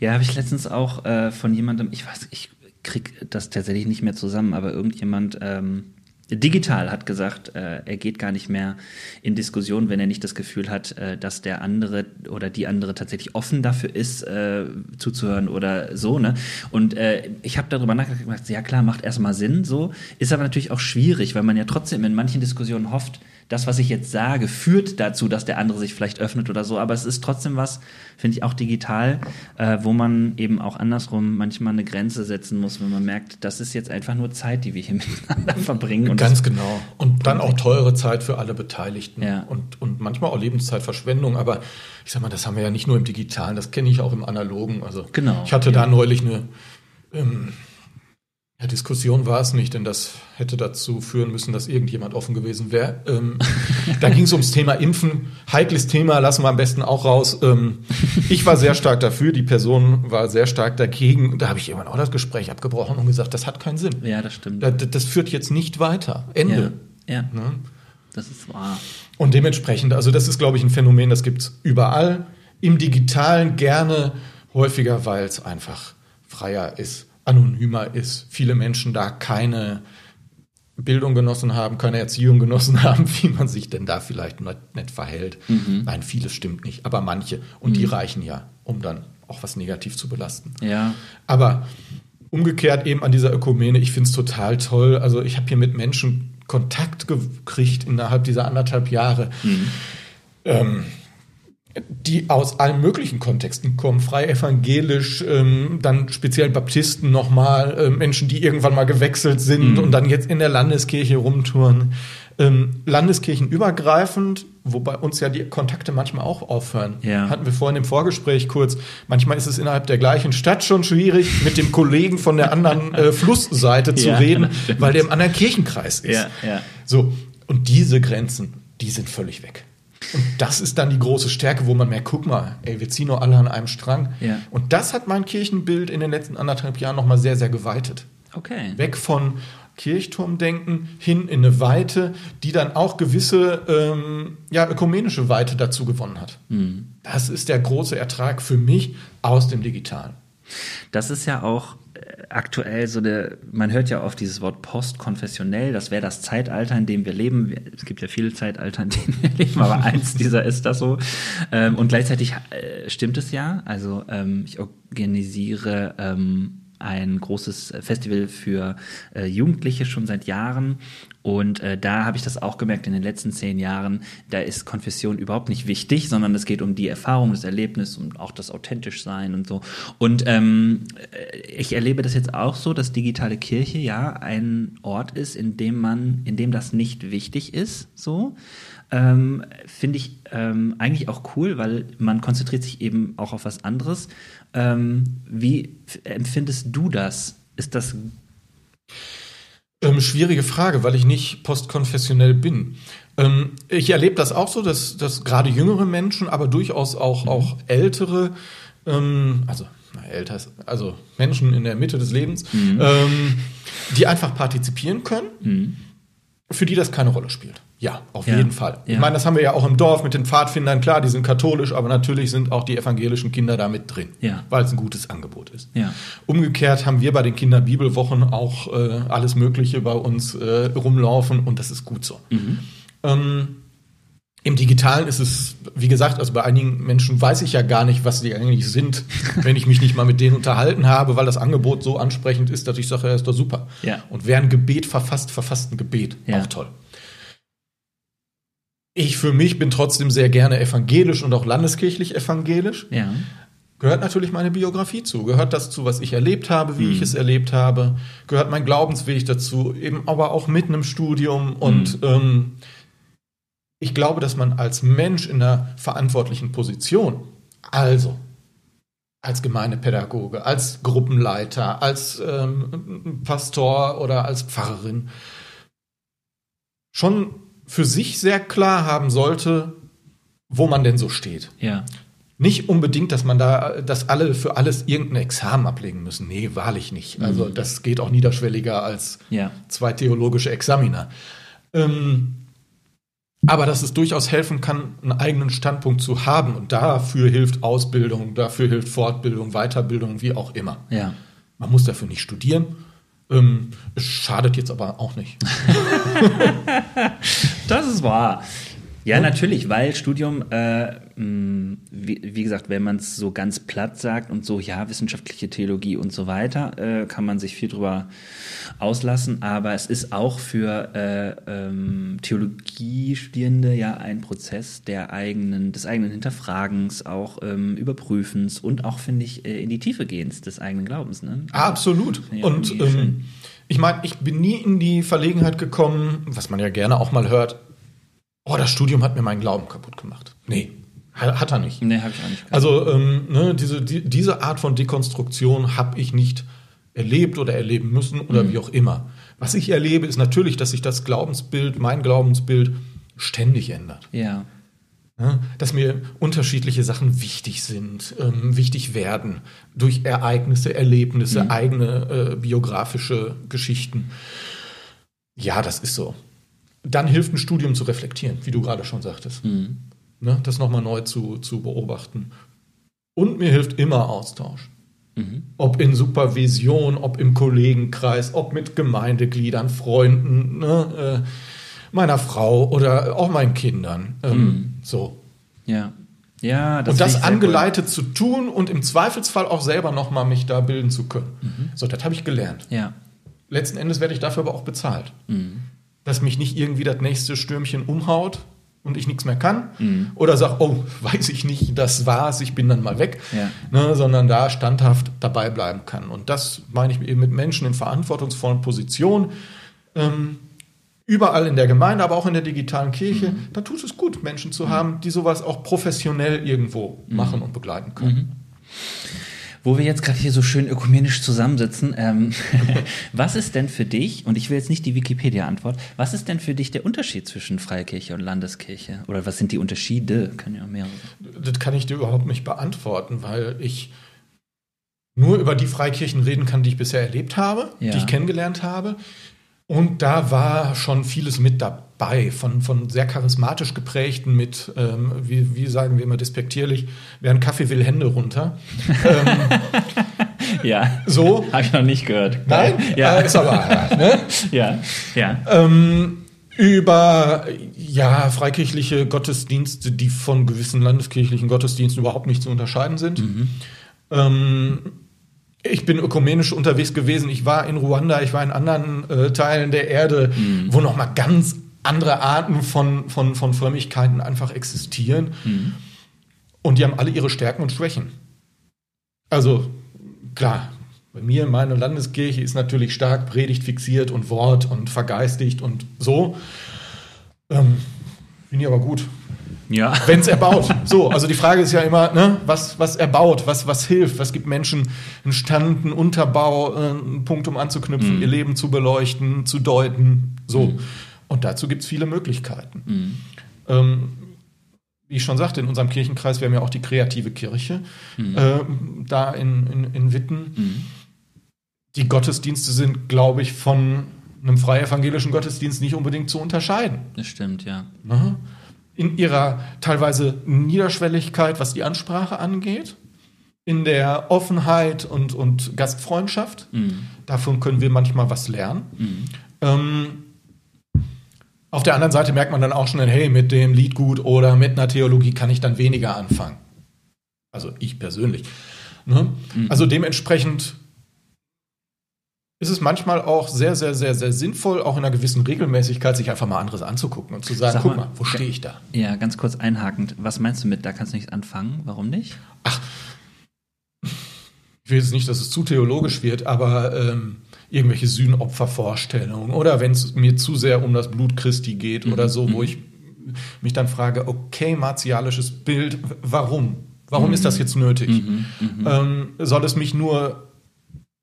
Ja, habe ich letztens auch äh, von jemandem, ich weiß, ich krieg das tatsächlich nicht mehr zusammen, aber irgendjemand ähm, Digital hat gesagt, äh, er geht gar nicht mehr in Diskussion, wenn er nicht das Gefühl hat, äh, dass der andere oder die andere tatsächlich offen dafür ist, äh, zuzuhören oder so. Ne? Und äh, ich habe darüber nachgedacht, ja klar, macht erstmal Sinn, so ist aber natürlich auch schwierig, weil man ja trotzdem in manchen Diskussionen hofft, das, was ich jetzt sage, führt dazu, dass der andere sich vielleicht öffnet oder so. Aber es ist trotzdem was, finde ich auch digital, äh, wo man eben auch andersrum manchmal eine Grenze setzen muss, wenn man merkt, das ist jetzt einfach nur Zeit, die wir hier miteinander verbringen. Und Ganz genau. Und dann auch teure Zeit für alle Beteiligten. Ja. Und, und manchmal auch Lebenszeitverschwendung. Aber ich sag mal, das haben wir ja nicht nur im Digitalen, das kenne ich auch im Analogen. Also Genau, ich hatte ja. da neulich eine ähm, ja, Diskussion war es nicht, denn das hätte dazu führen müssen, dass irgendjemand offen gewesen wäre. Ähm, da ging es ums Thema Impfen. Heikles Thema, lassen wir am besten auch raus. Ähm, ich war sehr stark dafür, die Person war sehr stark dagegen. Und da habe ich irgendwann auch das Gespräch abgebrochen und gesagt, das hat keinen Sinn. Ja, das stimmt. Das, das führt jetzt nicht weiter. Ende. Ja, ja Ne? das ist wahr. Und dementsprechend, also das ist, glaube ich, ein Phänomen, das gibt es überall. Im Digitalen gerne häufiger, weil es einfach freier ist, anonymer ist. Viele Menschen da keine Bildung genossen haben, keine Erziehung genossen haben, wie man sich denn da vielleicht nicht, verhält. Nein, vieles stimmt nicht, aber manche. Und die reichen ja, um dann auch was negativ zu belasten. Ja, Aber umgekehrt eben an dieser Ökumene, ich finde es total toll. Also ich habe hier mit Menschen Kontakt gekriegt innerhalb dieser anderthalb Jahre, ähm, die aus allen möglichen Kontexten kommen. Frei evangelisch, ähm, dann speziell Baptisten nochmal, äh, Menschen, die irgendwann mal gewechselt sind und dann jetzt in der Landeskirche rumtouren. Ähm, Landeskirchenübergreifend, wobei uns ja die Kontakte manchmal auch aufhören. Ja. Hatten wir vorhin im Vorgespräch kurz. Manchmal ist es innerhalb der gleichen Stadt schon schwierig, mit dem Kollegen von der anderen äh, Flussseite zu Ja, reden, weil der im anderen Kirchenkreis ist. ja, ja. So, und diese Grenzen, die sind völlig weg. Und das ist dann die große Stärke, wo man merkt, guck mal, ey, wir ziehen nur alle an einem Strang. Ja. Und das hat mein Kirchenbild in den letzten anderthalb Jahren nochmal sehr, sehr geweitet. Okay. Weg von Kirchturmdenken hin in eine Weite, die dann auch gewisse ähm, ja, ökumenische Weite dazu gewonnen hat. Mhm. Das ist der große Ertrag für mich aus dem Digitalen. Das ist ja auch aktuell so der, man hört ja oft dieses Wort postkonfessionell, das wäre das Zeitalter, in dem wir leben. Es gibt ja viele Zeitalter, in denen wir leben, aber eins dieser ist das so. Ähm, und gleichzeitig äh, stimmt es ja. Also ähm, ich organisiere ähm, ein großes Festival für äh, Jugendliche schon seit Jahren. Und äh, da habe ich das auch gemerkt in den letzten zehn Jahren, da ist Konfession überhaupt nicht wichtig, sondern es geht um die Erfahrung, das Erlebnis und auch das authentisch sein und so. Und ähm, äh, ich erlebe das jetzt auch so, dass digitale Kirche ja ein Ort ist, in dem man, in dem das nicht wichtig ist, so. Ähm, Finde ich ähm, eigentlich auch cool, weil man konzentriert sich eben auch auf was anderes. Ähm, wie empfindest du das? Ist das Ähm, schwierige Frage, weil ich nicht postkonfessionell bin. Ähm, ich erlebe das auch so, dass, dass gerade jüngere Menschen, aber durchaus auch, auch ältere, ähm, also na, älter, ist- also Menschen in der Mitte des Lebens, ähm, die einfach partizipieren können, für die das keine Rolle spielt. Ja, auf Ja. jeden Fall. Ich Ja. meine, das haben wir ja auch im Dorf mit den Pfadfindern. Klar, die sind katholisch, aber natürlich sind auch die evangelischen Kinder da mit drin, Ja. weil es ein gutes Angebot ist. Ja. Umgekehrt haben wir bei den Kinderbibelwochen auch äh, alles Mögliche bei uns äh, rumlaufen und das ist gut so. Ähm, Im Digitalen ist es, wie gesagt, also bei einigen Menschen weiß ich ja gar nicht, was die eigentlich sind, wenn ich mich nicht mal mit denen unterhalten habe, weil das Angebot so ansprechend ist, dass ich sage, ja, ist doch super. Ja. Und wer ein Gebet verfasst, verfasst ein Gebet. Ja. Auch toll. Ich für mich bin trotzdem sehr gerne evangelisch und auch landeskirchlich evangelisch ja. gehört natürlich meine Biografie zu, gehört das zu, was ich erlebt habe, wie ich es erlebt habe, gehört mein Glaubensweg dazu, eben aber auch mit einem Studium und ähm, ich glaube, dass man als Mensch in einer verantwortlichen Position, also als Gemeindepädagoge, als Gruppenleiter, als ähm, Pastor oder als Pfarrerin, schon für sich sehr klar haben sollte, wo man denn so steht. Ja. Nicht unbedingt, dass man da, dass alle für alles irgendein Examen ablegen müssen. Nee, wahrlich nicht. Also das geht auch niederschwelliger als Ja. zwei theologische Examiner. Ähm, aber dass es durchaus helfen kann, einen eigenen Standpunkt zu haben. Und dafür hilft Ausbildung, dafür hilft Fortbildung, Weiterbildung, wie auch immer. Ja. Man muss dafür nicht studieren, Ähm, es schadet jetzt aber auch nicht. das ist wahr. Ja, natürlich, weil Studium, äh, wie, wie, gesagt, wenn man es so ganz platt sagt und so, ja, wissenschaftliche Theologie und so weiter, äh, kann man sich viel drüber auslassen, aber es ist auch für äh, ähm, Theologiestudierende ja ein Prozess der eigenen, des eigenen Hinterfragens, auch ähm, Überprüfens und auch, finde ich, äh, in die Tiefe gehens des eigenen Glaubens. Ne? Absolut. Ja, und ähm, ich meine, ich bin nie in die Verlegenheit gekommen, was man ja gerne auch mal hört, oh, das Studium hat mir meinen Glauben kaputt gemacht. Nee, hat er nicht. Nee, habe ich auch nicht. Gehabt. Also ähm, ne, diese, die, diese Art von Dekonstruktion habe ich nicht erlebt oder erleben müssen oder mhm. wie auch immer. Was ich erlebe, ist natürlich, dass sich das Glaubensbild, mein Glaubensbild, ständig ändert. Ja. ja dass mir unterschiedliche Sachen wichtig sind, ähm, wichtig werden durch Ereignisse, Erlebnisse, mhm. eigene äh, biografische Geschichten. Ja, das ist so dann hilft ein Studium zu reflektieren, wie du gerade schon sagtest. Mhm. Ne, das nochmal neu zu, zu beobachten. Und mir hilft immer Austausch. Mhm. Ob in Supervision, ob im Kollegenkreis, ob mit Gemeindegliedern, Freunden, ne, äh, meiner Frau oder auch meinen Kindern. Ähm, mhm. So. Ja. Ja, das und das angeleitet cool. zu tun und im Zweifelsfall auch selber nochmal mich da bilden zu können. Mhm. So, das habe ich gelernt. Ja. Letzten Endes werde ich dafür aber auch bezahlt. Mhm dass mich nicht irgendwie das nächste Stürmchen umhaut und ich nichts mehr kann. Mhm. Oder sag, oh, weiß ich nicht, das war's, ich bin dann mal weg. Ja. Ne, sondern da standhaft dabei bleiben kann. Und das meine ich eben mit Menschen in verantwortungsvollen Positionen. Ähm, überall in der Gemeinde, aber auch in der digitalen Kirche, mhm. da tut es gut, Menschen zu mhm. haben, die sowas auch professionell irgendwo mhm. machen und begleiten können. Wo wir jetzt gerade hier so schön ökumenisch zusammensitzen, ähm, was ist denn für dich, und ich will jetzt nicht die Wikipedia-Antwort, was ist denn für dich der Unterschied zwischen Freikirche und Landeskirche? Oder was sind die Unterschiede? Können ja mehrere. Das kann ich dir überhaupt nicht beantworten, weil ich nur über die Freikirchen reden kann, die ich bisher erlebt habe, ja. die ich kennengelernt habe. Und da war schon vieles mit dabei, von, von sehr charismatisch geprägten mit, ähm, wie, wie sagen wir immer despektierlich, wer einen Kaffee will, Hände runter. ähm, ja. So. Habe ich noch nicht gehört. Nein? Ja. Äh, ist aber, ne? Ja. Ja. Ähm, über ja, freikirchliche Gottesdienste, die von gewissen landeskirchlichen Gottesdiensten überhaupt nicht zu unterscheiden sind. Mhm. Ähm, ich bin ökumenisch unterwegs gewesen. Ich war in Ruanda, ich war in anderen äh, Teilen der Erde, mhm. wo noch mal ganz andere Arten von, von, von Frömmigkeiten einfach existieren. Mhm. Und die haben alle ihre Stärken und Schwächen. Also, klar, bei mir, meine Landeskirche ist natürlich stark Predigt fixiert und Wort und vergeistigt und so. Ähm, Finde ich aber gut. Ja. Wenn es erbaut. So, also die Frage ist ja immer, ne, was, was erbaut, was, was hilft, was gibt Menschen einen Stand, einen Unterbau, äh, einen Punkt, um anzuknüpfen, mhm. ihr Leben zu beleuchten, zu deuten. So. Mhm. Und dazu gibt es viele Möglichkeiten. Mhm. Ähm, wie ich schon sagte, in unserem Kirchenkreis, wir haben ja auch die kreative Kirche mhm. äh, da in, in, in Witten. Mhm. Die Gottesdienste sind, glaube ich, von einem frei evangelischen Gottesdienst nicht unbedingt zu unterscheiden. Das stimmt, ja. Aha in ihrer teilweise Niederschwelligkeit, was die Ansprache angeht, in der Offenheit und, und Gastfreundschaft. Mhm. Davon können wir manchmal was lernen. Mhm. Ähm, auf der anderen Seite merkt man dann auch schnell, hey, mit dem Liedgut oder mit einer Theologie kann ich dann weniger anfangen. Also ich persönlich. Ne? Mhm. Also dementsprechend ist es manchmal auch sehr, sehr, sehr, sehr sinnvoll, auch in einer gewissen Regelmäßigkeit, sich einfach mal anderes anzugucken und zu sagen, Sag guck mal, wo stehe ich da? Ja, ganz kurz einhakend. Was meinst du mit, da kannst du nichts anfangen? Warum nicht? Ach, ich will jetzt nicht, dass es zu theologisch wird, aber ähm, irgendwelche Sühnopfervorstellungen oder wenn es mir zu sehr um das Blut Christi geht mhm. oder so, wo mhm. ich mich dann frage, okay, martialisches Bild, warum? Warum mhm. ist das jetzt nötig? Mhm. mhm. Ähm, soll es mich nur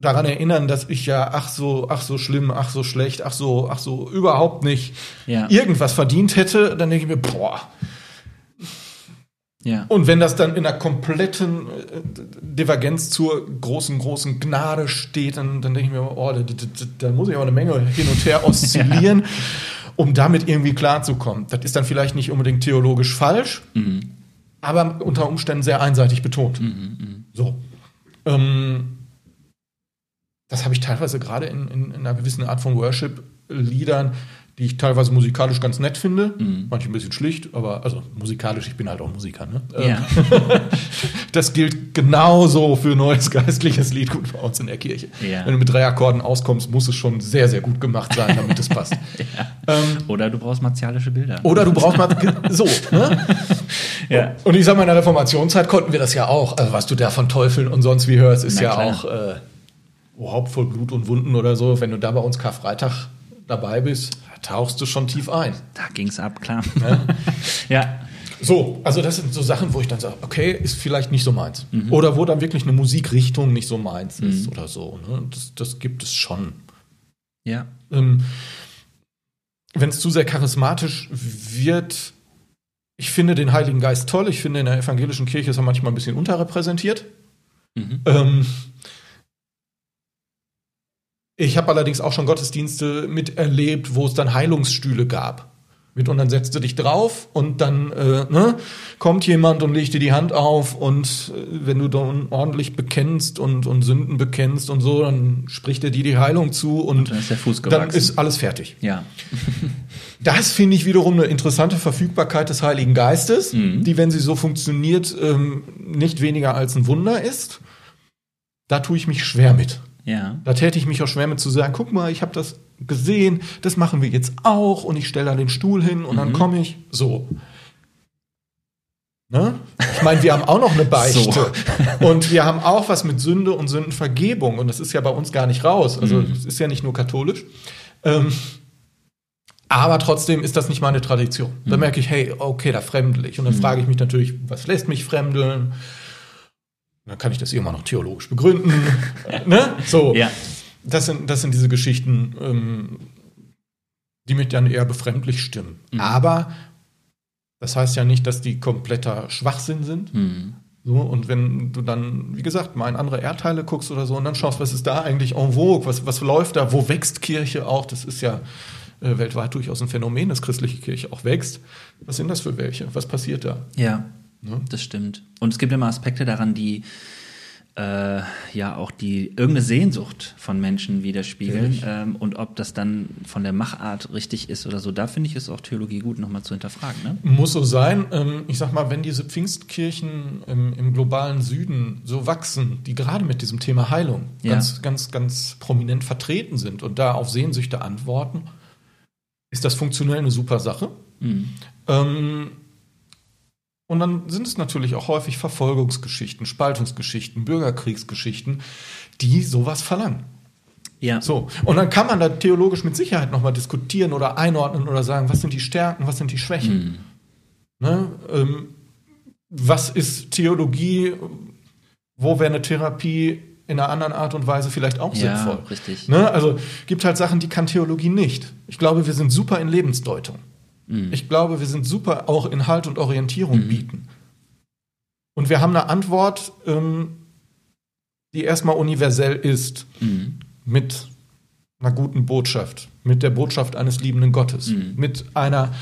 daran erinnern, dass ich ja ach so, ach so schlimm, ach so schlecht, ach so, ach so überhaupt nicht ja. irgendwas verdient hätte, dann denke ich mir, boah. Ja. Und wenn das dann in einer kompletten äh, Divergenz zur großen, großen Gnade steht, dann, dann denke ich mir, oh, da, da, da, muss ich auch eine Menge hin und her oszillieren, ja. um damit irgendwie klarzukommen. Das ist dann vielleicht nicht unbedingt theologisch falsch, mhm. aber unter Umständen sehr einseitig betont. Mhm, mh. So. Ähm, das habe ich teilweise gerade in, in, in einer gewissen Art von Worship-Liedern, die ich teilweise musikalisch ganz nett finde, Mhm. manche ein bisschen schlicht, aber also musikalisch, ich bin halt auch Musiker. Ne? Ja. Das gilt genauso für neues geistliches Lied gut bei uns in der Kirche. Ja. Wenn du mit drei Akkorden auskommst, muss es schon sehr, sehr gut gemacht sein, damit es passt. ähm, Oder du brauchst martialische Bilder. oder du brauchst mal so. Ne? Ja. Und ich sag mal, in der Reformationszeit konnten wir das ja auch. Also was du da von Teufeln und sonst wie hörst, ist Na ja klar. auch äh, oh, Haupt voll Blut und Wunden oder so. Wenn du da bei uns Karfreitag dabei bist, tauchst du schon tief ein. Da ging's ab, klar. ja. So, also das sind so Sachen, wo ich dann sage, okay, ist vielleicht nicht so meins. Mhm. Oder wo dann wirklich eine Musikrichtung nicht so meins ist oder so. Ne? Das, das gibt es schon. Ja. Ähm, Wenn es zu sehr charismatisch wird, ich finde den Heiligen Geist toll. Ich finde, in der evangelischen Kirche ist er manchmal ein bisschen unterrepräsentiert. Mhm. Ähm, ich habe allerdings auch schon Gottesdienste miterlebt, wo es dann Heilungsstühle gab. Mit und dann setzt du dich drauf und dann äh, ne, kommt jemand und legt dir die Hand auf und äh, wenn du dann ordentlich bekennst und, und Sünden bekennst und so, dann spricht er dir die Heilung zu und, dann ist dann ist alles fertig. Ja. Das finde ich wiederum eine interessante Verfügbarkeit des Heiligen Geistes, Mhm. die, wenn sie so funktioniert, ähm, nicht weniger als ein Wunder ist. Da tue ich mich schwer mit. Ja. Da täte ich mich auch schwer mit zu sagen, guck mal, ich habe das gesehen, das machen wir jetzt auch und ich stelle da den Stuhl hin und dann Mhm. komme ich so. Ne? Ich meine, wir haben auch noch eine Beichte und wir haben auch was mit Sünde und Sündenvergebung und das ist ja bei uns gar nicht raus. Also Mhm. es ist ja nicht nur katholisch. Ähm, aber trotzdem ist das nicht meine Tradition. Da Mhm. merke ich, hey, okay, da fremdel ich. Und dann frage ich mich natürlich, was lässt mich fremdeln? Dann kann ich das irgendwann noch theologisch begründen. ne? So. Ja. Das sind, das sind diese Geschichten, ähm, die mich dann eher befremdlich stimmen. Mhm. Aber das heißt ja nicht, dass die kompletter Schwachsinn sind. Mhm. So, und wenn du dann, wie gesagt, mal in andere Erdteile guckst oder so und dann schaust, was ist da eigentlich en vogue, was, was läuft da, wo wächst Kirche auch, das ist ja äh, weltweit durchaus ein Phänomen, dass christliche Kirche auch wächst. Was sind das für welche? Was passiert da? Ja. Ne? Das stimmt. Und es gibt immer Aspekte daran, die äh, ja auch die irgendeine Sehnsucht von Menschen widerspiegeln. Ähm, und ob das dann von der Machart richtig ist oder so, da finde ich es auch Theologie gut, nochmal zu hinterfragen. Ne? Muss so sein. Ähm, ich sag mal, wenn diese Pfingstkirchen im, im globalen Süden so wachsen, die gerade mit diesem Thema Heilung Ja. ganz, ganz, ganz prominent vertreten sind und da auf Sehnsüchte antworten, ist das funktionell eine super Sache. Mhm. Ähm, und dann sind es natürlich auch häufig Verfolgungsgeschichten, Spaltungsgeschichten, Bürgerkriegsgeschichten, die sowas verlangen. Ja. So, und dann kann man da theologisch mit Sicherheit nochmal diskutieren oder einordnen oder sagen, was sind die Stärken, was sind die Schwächen. Mhm. Ne? Ähm, was ist Theologie? Wo wäre eine Therapie in einer anderen Art und Weise vielleicht auch Ja, sinnvoll? richtig. Ne? Also gibt halt Sachen, die kann Theologie nicht. Ich glaube, wir sind super in Lebensdeutung. Mhm. Ich glaube, wir sind super auch in Halt und Orientierung bieten. Und wir haben eine Antwort, ähm, die erstmal universell ist, Mhm. mit einer guten Botschaft, mit der Botschaft eines liebenden Gottes, Mhm. mit einer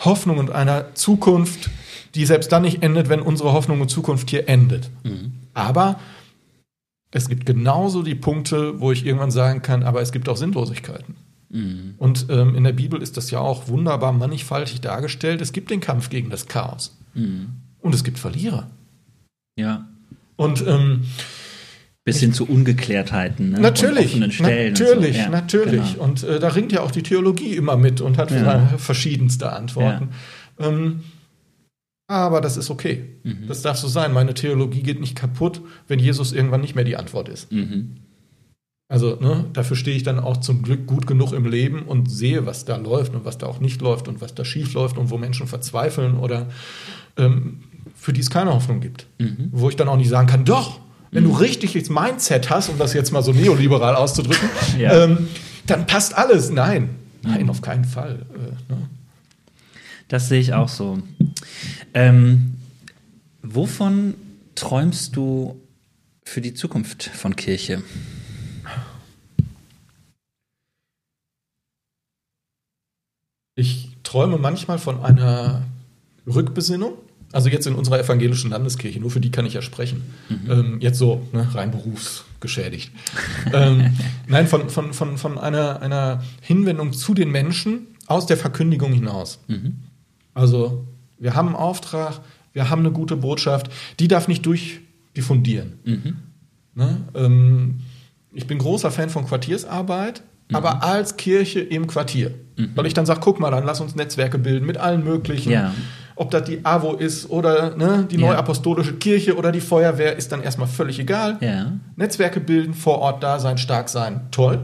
Hoffnung und einer Zukunft, die selbst dann nicht endet, wenn unsere Hoffnung und Zukunft hier endet. Mhm. Aber es gibt genauso die Punkte, wo ich irgendwann sagen kann, aber es gibt auch Sinnlosigkeiten. Mhm. Und ähm, in der Bibel ist das ja auch wunderbar mannigfaltig dargestellt. Es gibt den Kampf gegen das Chaos. Mhm. Und es gibt Verlierer. Ja. Und ähm, Bis hin zu Ungeklärtheiten. Ne? natürlich, Und offenen Stellen. und natürlich, so. Ja, natürlich. Genau. Und äh, da ringt ja auch die Theologie immer mit und hat Ja. verschiedenste Antworten. Ähm, aber das ist okay. Mhm. Das darf so sein. Meine Theologie geht nicht kaputt, wenn Jesus irgendwann nicht mehr die Antwort ist. Mhm. Also ne, dafür stehe ich dann auch zum Glück gut genug im Leben und sehe, was da läuft und was da auch nicht läuft und was da schief läuft und wo Menschen verzweifeln oder ähm, für die es keine Hoffnung gibt. Mhm. Wo ich dann auch nicht sagen kann, doch, wenn du richtiges Mindset hast, um das jetzt mal so neoliberal auszudrücken, Ja. ähm, dann passt alles. Nein, nein, auf keinen Fall. Äh, ne? Das sehe ich auch so. Ähm, wovon träumst du für die Zukunft von Kirche? Ich träume manchmal von einer Rückbesinnung. also jetzt in unserer evangelischen Landeskirche, nur für die kann ich ja sprechen. Mhm. Ähm, jetzt so, ne, rein berufsgeschädigt. ähm, nein, von, von, von, von einer, einer Hinwendung zu den Menschen aus der Verkündigung hinaus. Mhm. Also, wir haben einen Auftrag, wir haben eine gute Botschaft, die darf nicht durchdiffundieren. Mhm. Ne? Ähm, ich bin großer Fan von Quartiersarbeit, mhm. aber als Kirche im Quartier. Mhm. Weil ich dann sage, guck mal, dann lass uns Netzwerke bilden mit allen möglichen. Ja. Ob das die AWO ist oder ne, die ja. Neuapostolische Kirche oder die Feuerwehr, ist dann erstmal völlig egal. Ja. Netzwerke bilden, vor Ort da sein, stark sein, toll.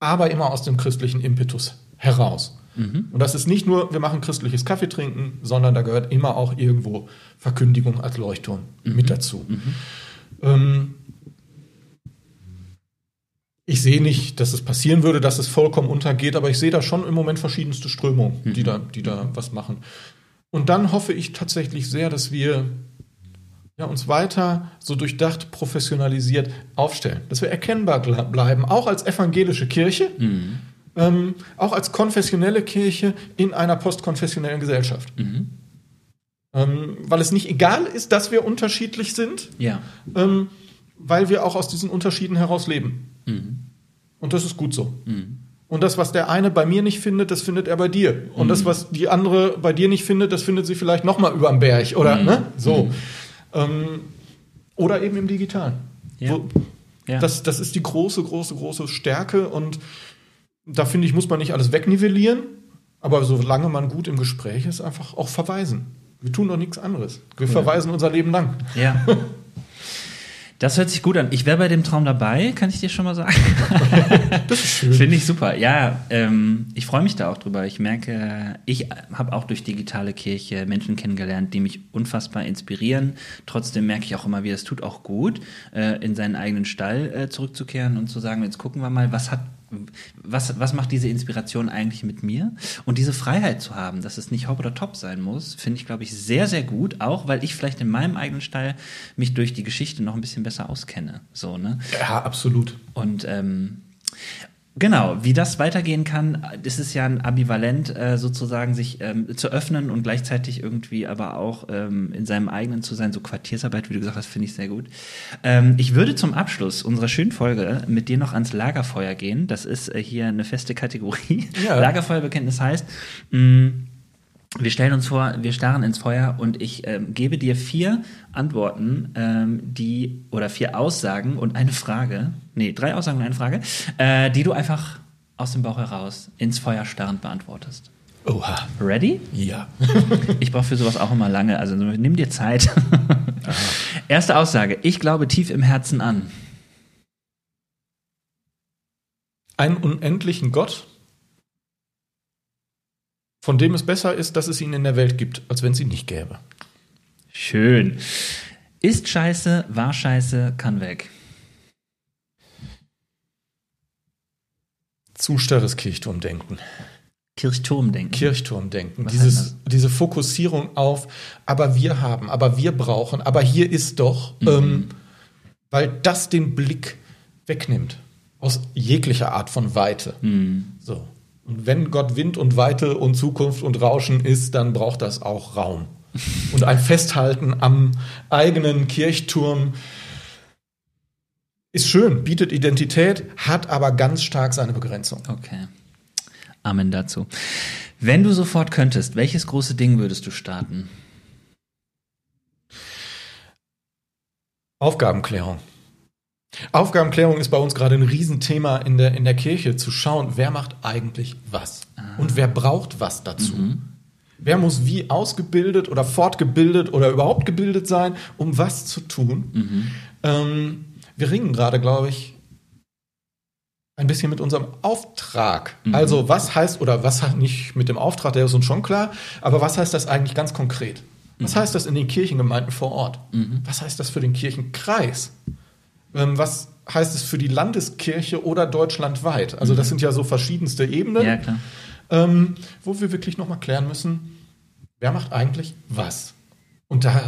Aber immer aus dem christlichen Impetus heraus. Mhm. Und das ist nicht nur, wir machen christliches Kaffee trinken, sondern da gehört immer auch irgendwo Verkündigung als Leuchtturm mhm. mit dazu. Mhm. Ähm, ich sehe nicht, dass es passieren würde, dass es vollkommen untergeht, aber ich sehe da schon im Moment verschiedenste Strömungen, die, mhm. da, die da was machen. Und dann hoffe ich tatsächlich sehr, dass wir ja, uns weiter so durchdacht, professionalisiert aufstellen, dass wir erkennbar bleiben, auch als evangelische Kirche, mhm. ähm, auch als konfessionelle Kirche in einer postkonfessionellen Gesellschaft. Mhm. Ähm, weil es nicht egal ist, dass wir unterschiedlich sind, ja. ähm, weil wir auch aus diesen Unterschieden heraus leben. Mhm. Und das ist gut so. Mhm. Und das, was der eine bei mir nicht findet, das findet er bei dir. Und mhm. das, was die andere bei dir nicht findet, das findet sie vielleicht nochmal über den Berg. Oder mhm. ne? so. Mhm. Ähm, oder eben im Digitalen. Ja. Wo, ja. Das, das ist die große, große, große Stärke. Und da finde ich, muss man nicht alles wegnivellieren. Aber solange man gut im Gespräch ist, einfach auch verweisen. Wir tun doch nichts anderes. Wir ja. verweisen unser Leben lang. Ja. Das hört sich gut an. Ich wäre bei dem Traum dabei, kann ich dir schon mal sagen. das ist schön. Finde ich super. Ja, ähm, ich freue mich da auch drüber. Ich merke, ich habe auch durch digitale Kirche Menschen kennengelernt, die mich unfassbar inspirieren. Trotzdem merke ich auch immer wie es tut auch gut, äh, in seinen eigenen Stall äh, zurückzukehren und zu sagen, jetzt gucken wir mal, was hat was, was macht diese Inspiration eigentlich mit mir? Und diese Freiheit zu haben, dass es nicht hopp oder top sein muss, finde ich, glaube ich, sehr, sehr gut, auch weil ich vielleicht in meinem eigenen Stall mich durch die Geschichte noch ein bisschen besser auskenne. So, ne? Ja, absolut. Und ähm, Genau, wie das weitergehen kann, ist es ja ein ambivalent äh, sozusagen, sich ähm, zu öffnen und gleichzeitig irgendwie aber auch ähm, in seinem eigenen zu sein, so Quartiersarbeit, wie du gesagt hast, finde ich sehr gut. Ähm, ich würde zum Abschluss unserer schönen Folge mit dir noch ans Lagerfeuer gehen. Das ist äh, hier eine feste Kategorie. Ja. Lagerfeuerbekenntnis heißt, mh, mm, wir stellen uns vor, wir starren ins Feuer und ich ähm, gebe dir vier Antworten, ähm, die oder vier Aussagen und eine Frage, nee, drei Aussagen und eine Frage, äh, die du einfach aus dem Bauch heraus ins Feuer starrend beantwortest. Oha. Ready? Ja. ich brauche für sowas auch immer lange, also nimm dir Zeit. Erste Aussage: Ich glaube tief im Herzen an. Einen unendlichen Gott von dem es besser ist, dass es ihn in der Welt gibt, als wenn es ihn nicht gäbe. Schön. Ist scheiße, war scheiße, kann weg. Zu starres Kirchturmdenken. Kirchturmdenken. Kirchturmdenken. Dieses, diese Fokussierung auf, aber wir haben, aber wir brauchen, aber hier ist doch, mhm. ähm, weil das den Blick wegnimmt aus jeglicher Art von Weite. Mhm. So. Und wenn Gott Wind und Weite und Zukunft und Rauschen ist, dann braucht das auch Raum. Und ein Festhalten am eigenen Kirchturm ist schön, bietet Identität, hat aber ganz stark seine Begrenzung. Okay. Amen dazu. Wenn du sofort könntest, welches große Ding würdest du starten? Aufgabenklärung. Aufgabenklärung ist bei uns gerade ein Riesenthema in der, in der Kirche, zu schauen, wer macht eigentlich was ah. und wer braucht was dazu. Mhm. Wer muss wie ausgebildet oder fortgebildet oder überhaupt gebildet sein, um was zu tun? Mhm. Ähm, wir ringen gerade, glaube ich, ein bisschen mit unserem Auftrag. Mhm. Also was heißt, oder was hat nicht mit dem Auftrag, der ist uns schon klar, aber was heißt das eigentlich ganz konkret? Was mhm. heißt das in den Kirchengemeinden vor Ort? Mhm. Was heißt das für den Kirchenkreis? Ähm, was heißt es für die Landeskirche oder deutschlandweit? Also das mhm. sind ja so verschiedenste Ebenen, ja, ähm, wo wir wirklich nochmal klären müssen, wer macht eigentlich was? Und da äh,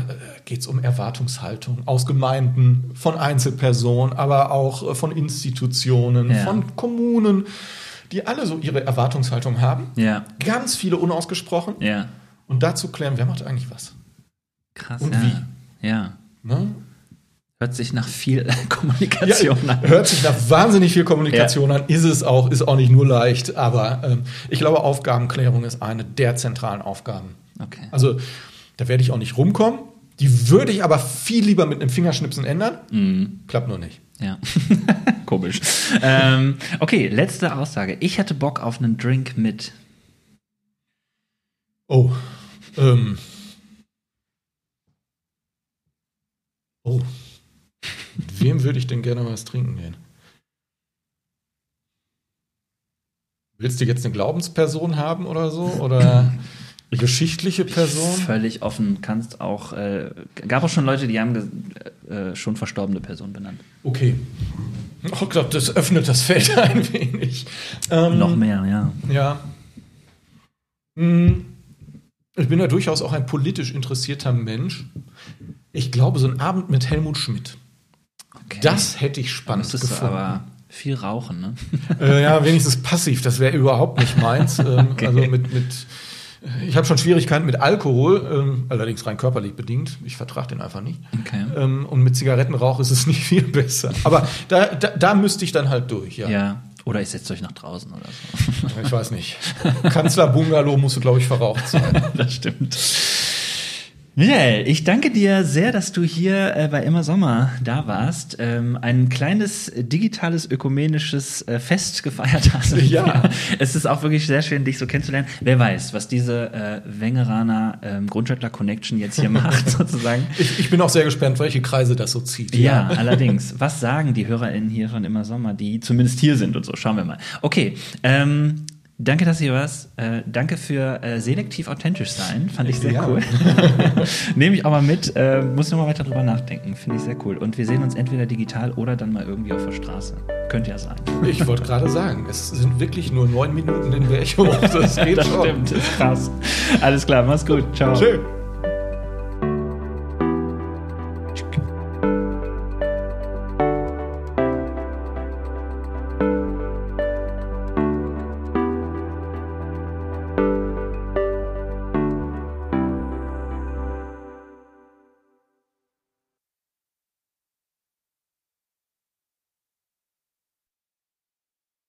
geht es um Erwartungshaltung aus Gemeinden, von Einzelpersonen, aber auch äh, von Institutionen, ja. von Kommunen, die alle so ihre Erwartungshaltung haben. Ja. Ganz viele unausgesprochen. Ja. Und dazu klären, wer macht eigentlich was? Krass. Und wie? Ja. Ne? Hört sich nach viel Kommunikation Ja, an. hört sich nach wahnsinnig viel Kommunikation an, ist es auch, ist auch nicht nur leicht, aber ähm, ich glaube, Aufgabenklärung ist eine der zentralen Aufgaben. Okay. Also da werde ich auch nicht rumkommen. Die würde ich aber viel lieber mit einem Fingerschnipsen ändern. Mhm. Klappt nur nicht. Ja. Komisch. ähm, okay, letzte Aussage. Ich hätte Bock auf einen Drink mit. Oh. Ähm. Oh. Mit wem würde ich denn gerne was trinken gehen? Willst du jetzt eine Glaubensperson haben oder so? Oder eine geschichtliche Person? Völlig offen. Kannst auch. Äh, gab auch schon Leute, die haben äh, schon verstorbene Personen benannt. Okay. Ich glaube, das öffnet das Feld ein wenig. Ähm, Noch mehr, ja. Ja. Hm, Ich bin ja durchaus auch ein politisch interessierter Mensch. Ich glaube, so ein Abend mit Helmut Schmidt, Okay. das hätte ich spannend gefunden. aber viel rauchen, ne? Äh, ja, wenigstens passiv, das wäre überhaupt nicht meins. Ähm, Okay. Also mit, mit ich habe schon Schwierigkeiten mit Alkohol, ähm, allerdings rein körperlich bedingt. Ich vertrage den einfach nicht. Okay. Ähm, und mit Zigarettenrauch ist es nicht viel besser. Aber da, da, da müsste ich dann halt durch, ja. Ja. Oder ich setze euch nach draußen oder so. Ich weiß nicht. Kanzler-Bungalow musst du, glaube ich, verraucht sein. das stimmt. Michael, ich danke dir sehr, dass du hier äh, bei Immer Sommer da warst. Ähm, ein kleines digitales ökumenisches äh, Fest gefeiert hast. Ja. Es ist auch wirklich sehr schön, dich so kennenzulernen. Wer weiß, was diese äh, Wengeraner ähm, Grundschüttler Connection jetzt hier macht, sozusagen. Ich, ich bin auch sehr gespannt, welche Kreise das so zieht. Ja, allerdings. Was sagen die HörerInnen hier von Immer Sommer, die zumindest hier sind und so? Schauen wir mal. Okay, ähm, danke, dass ihr was. Äh, danke für äh, selektiv authentisch sein. Fand ich sehr Ja. cool. Nehme ich auch mal mit. Äh, muss ich noch mal weiter drüber nachdenken. Finde ich sehr cool. Und wir sehen uns entweder digital oder dann mal irgendwie auf der Straße. Könnte ja sein. Ich wollte gerade sagen, es sind wirklich nur neun Minuten in Bercho. Das geht das schon. stimmt. Ist krass. Alles klar, mach's gut. Ciao. Schön.